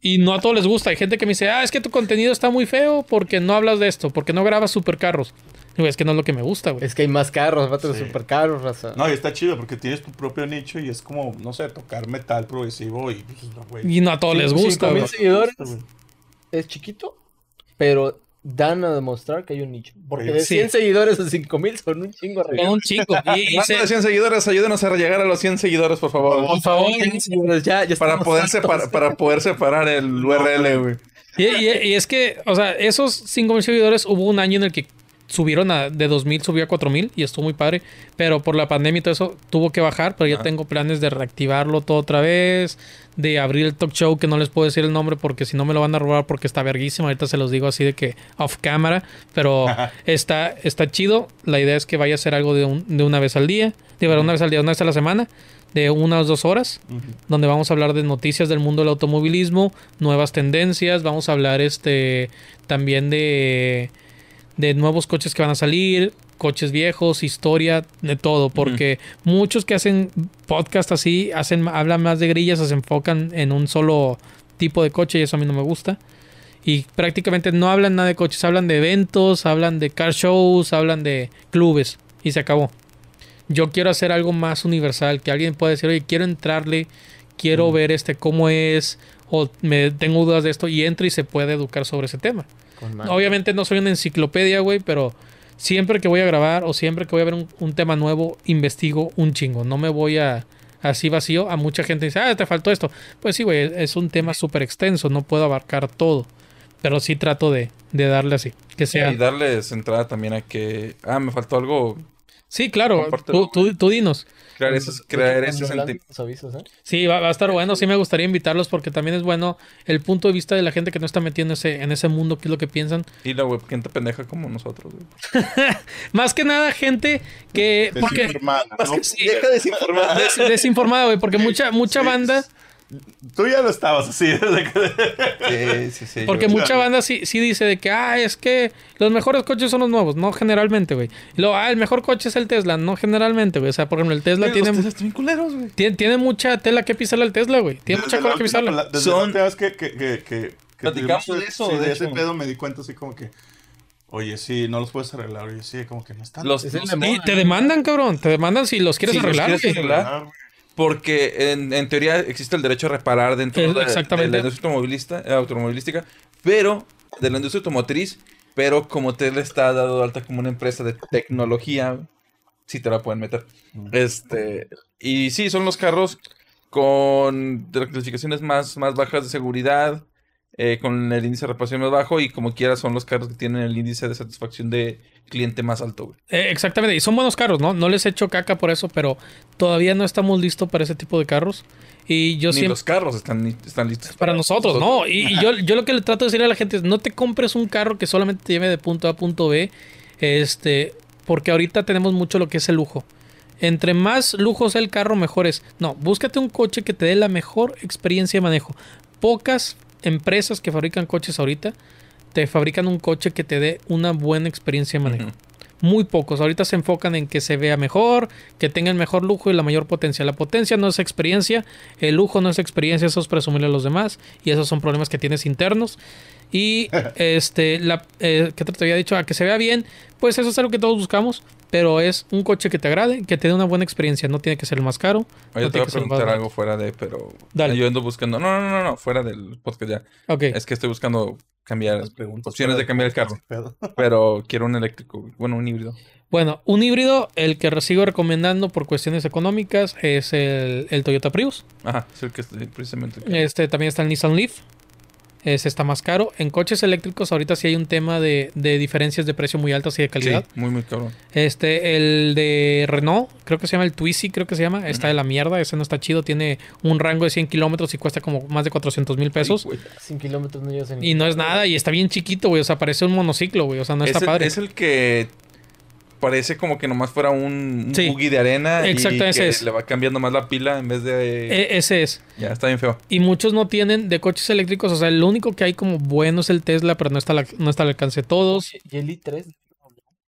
Y no a todos les gusta. Hay gente que me dice, ah, es que tu contenido está muy feo porque no hablas de esto, porque no grabas supercarros. Y, güey, es que no es lo que me gusta, güey. Es que hay más carros, va a tener Sí. supercarros, raza. No, y está chido porque tienes tu propio nicho y es como, no sé, tocar metal progresivo y pues, no, güey. Y no a todos les Cinco- gusta, seguidores. güey. Es chiquito, pero dan a demostrar que hay un nicho. Porque de Sí. 100 seguidores a 5 mil son un chingo. Son un chico. Y, y se- de 100 seguidores, ayúdenos a llegar a los 100 seguidores, por favor. por favor, Ya, ya Para poder, hartos. separ- para poder separar el URL, güey. Y, y- y es que, o sea, esos 5000 seguidores hubo un año en el que subieron a, de 2000, subió a 4000 y estuvo muy padre. Pero por la pandemia y todo eso tuvo que bajar. Pero ya Ah. tengo planes de reactivarlo todo otra vez. De abrir el talk show, que no les puedo decir el nombre porque si no me lo van a robar porque está verguísimo. Ahorita se los digo así de que off cámara. Pero está, está chido. La idea es que vaya a ser algo de, un- de una vez al día. De una vez al día, una vez a la semana. De unas dos horas donde vamos a hablar de noticias del mundo del automovilismo, nuevas tendencias, vamos a hablar este también de de nuevos coches que van a salir, coches viejos, historia, de todo, porque muchos que hacen podcast así hacen hablan más de grillas, se enfocan en un solo tipo de coche y eso a mí no me gusta. Y prácticamente no hablan nada de coches, hablan de eventos, hablan de car shows, hablan de clubes y se acabó. Yo quiero hacer algo más universal, que alguien pueda decir, oye, quiero entrarle, quiero ver este cómo es, o me tengo dudas de esto, y entra y se puede educar sobre ese tema. Obviamente no soy una enciclopedia, güey, pero siempre que voy a grabar o siempre que voy a ver un, un tema nuevo, investigo un chingo. No me voy a así vacío. A mucha gente dice, ah, te faltó esto. Pues sí, güey, es un tema súper extenso, no puedo abarcar todo. Pero sí trato de, de darle así. Que sea. Y darles entrada también a que, ah, me faltó algo. Sí, claro. Tú, tú, tú dinos. Crear, ese, crear ese Cuando hablan, sentimiento. nos avisas, ¿eh? Sí, va, va a estar bueno. Sí me gustaría invitarlos porque también es bueno el punto de vista de la gente que no está metiendo ese, en ese mundo, qué es lo que piensan. Y la web, gente pendeja como nosotros, güey. Más que nada gente que... Porque, Desinformada, ¿no? Deja desinformada. des- desinformada, güey, porque mucha, mucha Sí, banda... Tú ya lo estabas así. que- Sí, sí, sí. Porque yo- mucha banda sí, sí dice de que, ah, es que los mejores coches son los nuevos. No, generalmente, güey. Y luego, ah, el mejor coche es el Tesla. No, generalmente, güey. O sea, por ejemplo, el Tesla tiene, los Teslas culeros, güey. tiene, tiene mucha tela que pisarle al Tesla, güey. Tiene mucha Desde cosa la que pisarle. pla- Desde Son- la que, que, que, que, que Platicamos de eso, sí, de de ese hecho. pedo me di cuenta así como que, oye, sí, no los puedes arreglar. Oye, sí, como que no están. Los, Es el los- de moda. Y te demandan, cabrón. Te demandan si los quieres Si los arreglar. quieres güey. arreglar. Porque en, en teoría existe el derecho a reparar dentro de, exactamente. de la industria automovilista, eh, automovilística, pero de la industria automotriz, pero como Tesla está dado de alta como una empresa de tecnología, sí te la pueden meter. Este, y sí, son los carros con clasificaciones más, más bajas de seguridad, eh, con el índice de reparación más bajo y como quiera son los carros que tienen el índice de satisfacción de cliente más alto. güey. Eh, exactamente. Y son buenos carros, ¿no? No les echo caca por eso, pero todavía no estamos listos para ese tipo de carros. Y yo Ni siempre... los carros están, están listos Para nosotros, ¿no? Y, y yo, yo lo que le trato de decir a la gente es, no te compres un carro que solamente te lleve de punto A a punto B, este, porque ahorita tenemos mucho lo que es el lujo. Entre más lujo sea el carro, mejor es. No, búscate un coche que te dé la mejor experiencia de manejo. Pocas empresas que fabrican coches ahorita te fabrican un coche que te dé una buena experiencia de manejo. Muy pocos. Ahorita se enfocan en que se vea mejor, que tenga el mejor lujo y la mayor potencia. La potencia no es experiencia, el lujo no es experiencia, eso es presumirle a los demás. Y esos son problemas que tienes internos. Y este, la, eh, ¿qué te había dicho? A que se vea bien, pues eso es algo que todos buscamos. Pero es un coche que te agrade, que te dé una buena experiencia. No tiene que ser el más caro. Oye, no te voy a que preguntar algo fuera de, pero Dale. yo ando buscando. No, no, no, no, fuera del podcast ya. Ok. Es que estoy buscando cambiar Las preguntas opciones de cambiar el carro, pero quiero un eléctrico, bueno, un híbrido. Bueno, un híbrido, el que sigo recomendando por cuestiones económicas, es el, el Toyota Prius. Ajá, es el que estoy precisamente. que- Este también está el Nissan Leaf. Ese está más caro. En coches eléctricos ahorita sí hay un tema de, de diferencias de precio muy altas y de calidad. Sí, muy, muy cabrón. Este, el de Renault, creo que se llama el Twizy, creo que se llama. Está de la mierda, ese no está chido. Tiene un rango de 100 kilómetros y cuesta como más de 400 mil pesos. Ay, güey. 100 kilómetros no llegas en y no es nada, y está bien chiquito, güey. O sea, parece un monociclo, güey. O sea, no es, está el, padre. es el que parece como que nomás fuera un, un Sí. buggy de arena Exacto, y ese que es. le va cambiando más la pila en vez de... E- ese es. Ya, está bien feo. Y muchos no tienen de coches eléctricos. O sea, el único que hay como bueno es el Tesla, pero no está, la- no está al alcance de todos. Y el i3.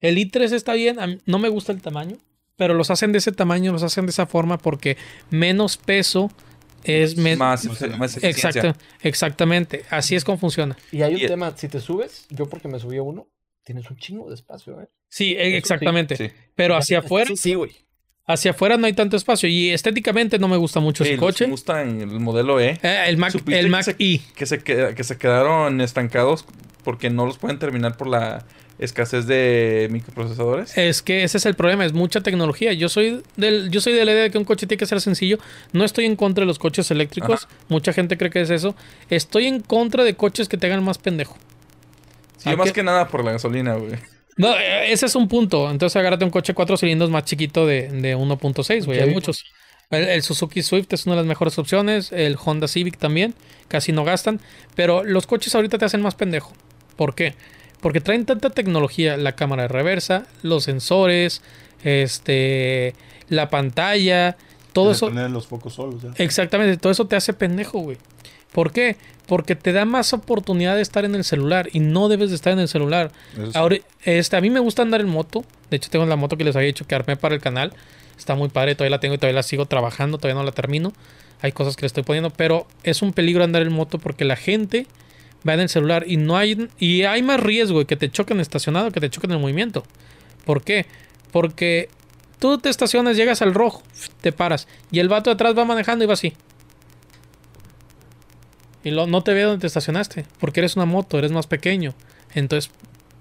El i3 está bien, a mí no me gusta el tamaño, pero los hacen de ese tamaño, los hacen de esa forma porque menos peso es más, más. Exacto, exactamente. Así es como funciona. Y hay un Y- tema, si te subes, yo porque me subí a uno, tienes un chingo de espacio, ¿eh? Sí, Eso sí, exactamente. Sí. Pero hacia afuera, Sí, sí, güey. hacia afuera no hay tanto espacio y estéticamente no me gusta mucho Sí, ese los coche. Mustang, el modelo E, Eh, el Mac, ¿Supiste el que Mac se- E. que se, queda- que se quedaron estancados porque no los pueden terminar por la escasez de microprocesadores. Es que ese es el problema, es mucha tecnología. Yo soy del, yo soy de la idea de que un coche tiene que ser sencillo. No estoy en contra de los coches eléctricos. Mucha gente cree que es eso. Estoy en contra de coches que te hagan más pendejo. Sí, ¿a más que nada por la gasolina, güey. No, eh, ese es un punto. Entonces agárrate un coche cuatro cilindros más chiquito de, de 1.6, güey. Hay muchos. El, el Suzuki Swift es una de las mejores opciones. El Honda Civic también. Casi no gastan. Pero los coches ahorita te hacen más pendejo. ¿Por qué? Porque traen tanta tecnología. La cámara de reversa, los sensores, este, la pantalla. Todo eso. ponen los focos solos. ya. Exactamente, todo eso te hace pendejo, güey. ¿Por qué? Porque te da más oportunidad de estar en el celular y no debes de estar en el celular. Eso. Ahora, este, a mí me gusta andar en moto. De hecho, tengo la moto que les había dicho que armé para el canal. Está muy padre, todavía la tengo y todavía la sigo trabajando, todavía no la termino. Hay cosas que le estoy poniendo, pero es un peligro andar en moto porque la gente va en el celular y no hay y hay más riesgo de que te choquen estacionado que te choquen en movimiento. ¿Por qué? Porque tú te estacionas, llegas al rojo, te paras y el vato de atrás va manejando y va así. Y lo- no te ve donde te estacionaste, porque eres una moto, eres más pequeño. Entonces,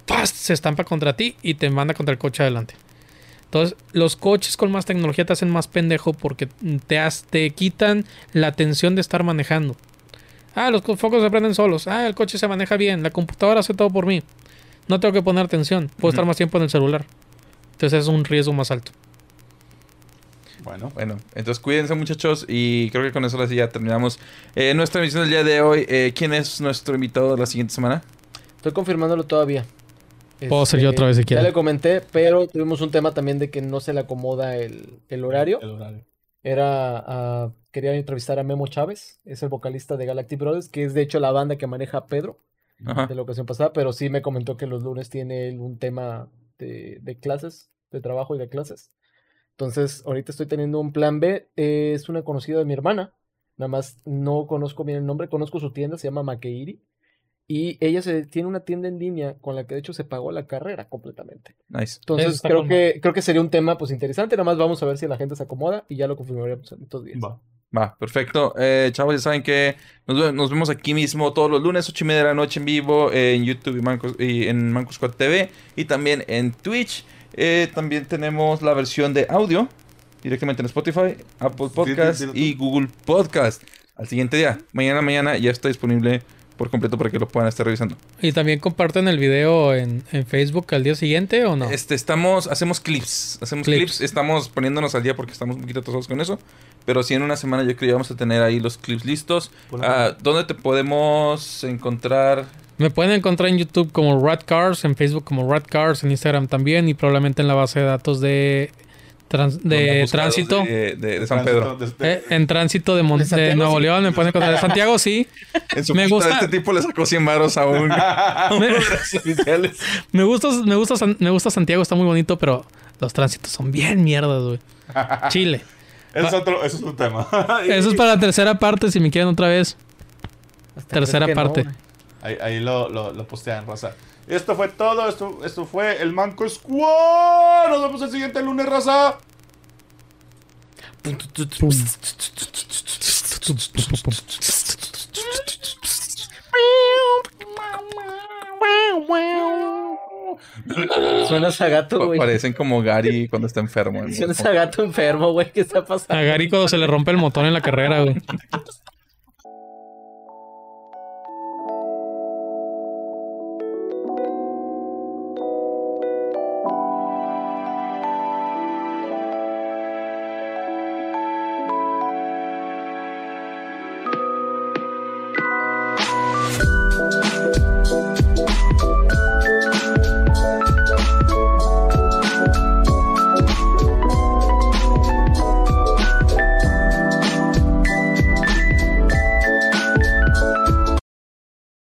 ¡paz! se estampa contra ti y te manda contra el coche adelante. Entonces, los coches con más tecnología te hacen más pendejo porque te, has- te quitan la atención de estar manejando. Ah, los co- focos se prenden solos. Ah, el coche se maneja bien. La computadora hace todo por mí. No tengo que poner atención. Puedo estar más tiempo en el celular. Entonces es un riesgo más alto. Bueno, Bueno, entonces cuídense muchachos y creo que con eso ya terminamos eh, nuestra emisión del día de hoy. Eh, ¿Quién es nuestro invitado de la siguiente semana? Estoy confirmándolo todavía. Puedo ser yo otra vez si Ya quieren. le comenté, pero tuvimos un tema también de que no se le acomoda el, el horario. el horario. Era, ah, quería entrevistar a Memo Chávez, es el vocalista de Galactic Brothers, que es de hecho la banda que maneja Pedro Ajá. de la ocasión pasada, pero sí me comentó que los lunes tiene un tema de, de clases, de trabajo y de clases. Entonces, ahorita estoy teniendo un plan B, eh, es una conocida de mi hermana, nada más no conozco bien el nombre, conozco su tienda, se llama Makeiri, y ella se, tiene una tienda en línea con la que de hecho se pagó la carrera completamente. Nice. Entonces, creo que, creo que sería un tema pues interesante, nada más vamos a ver si la gente se acomoda y ya lo confirmaremos en estos días. Va. Va, perfecto. Eh, chavos, ya saben que nos, ve- nos vemos aquí mismo todos los lunes, 8 y media de la noche en vivo, eh, en YouTube y, Mancos, y en Squad TV y también en Twitch. Eh, también tenemos la versión de audio directamente en Spotify, Apple Podcast y Google Podcast. Al siguiente día, mañana, mañana ya está disponible por completo para que lo puedan estar revisando. ¿Y también comparten el video en, en Facebook al día siguiente o no? Este, estamos, hacemos clips, hacemos Clips. clips. estamos poniéndonos al día porque estamos un poquito atrasados con eso, pero sí en una semana yo creo que vamos a tener ahí los clips listos. Ah, ¿Dónde te podemos encontrar? Me pueden encontrar en YouTube como Rat Cars, en Facebook como Rat Cars, en Instagram también y probablemente en la base de datos de, trans- de tránsito. De, de- de San Pedro. Eh, en tránsito de, Mon- ¿De Nuevo sí? León me pueden encontrar. De Santiago sí. En su Me gusta- Este tipo le sacó 100 varos a un... a uno de los oficiales. Me gusta, me gusta, San- me gusta Santiago, está muy bonito, pero los tránsitos son bien mierdas, güey. Chile. Eso es otro, eso es un tema. Eso es para la tercera parte, si me quieren otra vez. Hasta Tercera no, parte. Ahí, ahí lo, lo, lo postean, raza. Esto fue todo. Esto, esto fue el Manco Squad. Nos vemos el siguiente lunes, raza. Suenas a gato, güey. Parecen como Gary cuando está enfermo. Suenas a gato enfermo, güey. ¿Qué está pasando? A Gary cuando se le rompe el motor en la carrera, güey.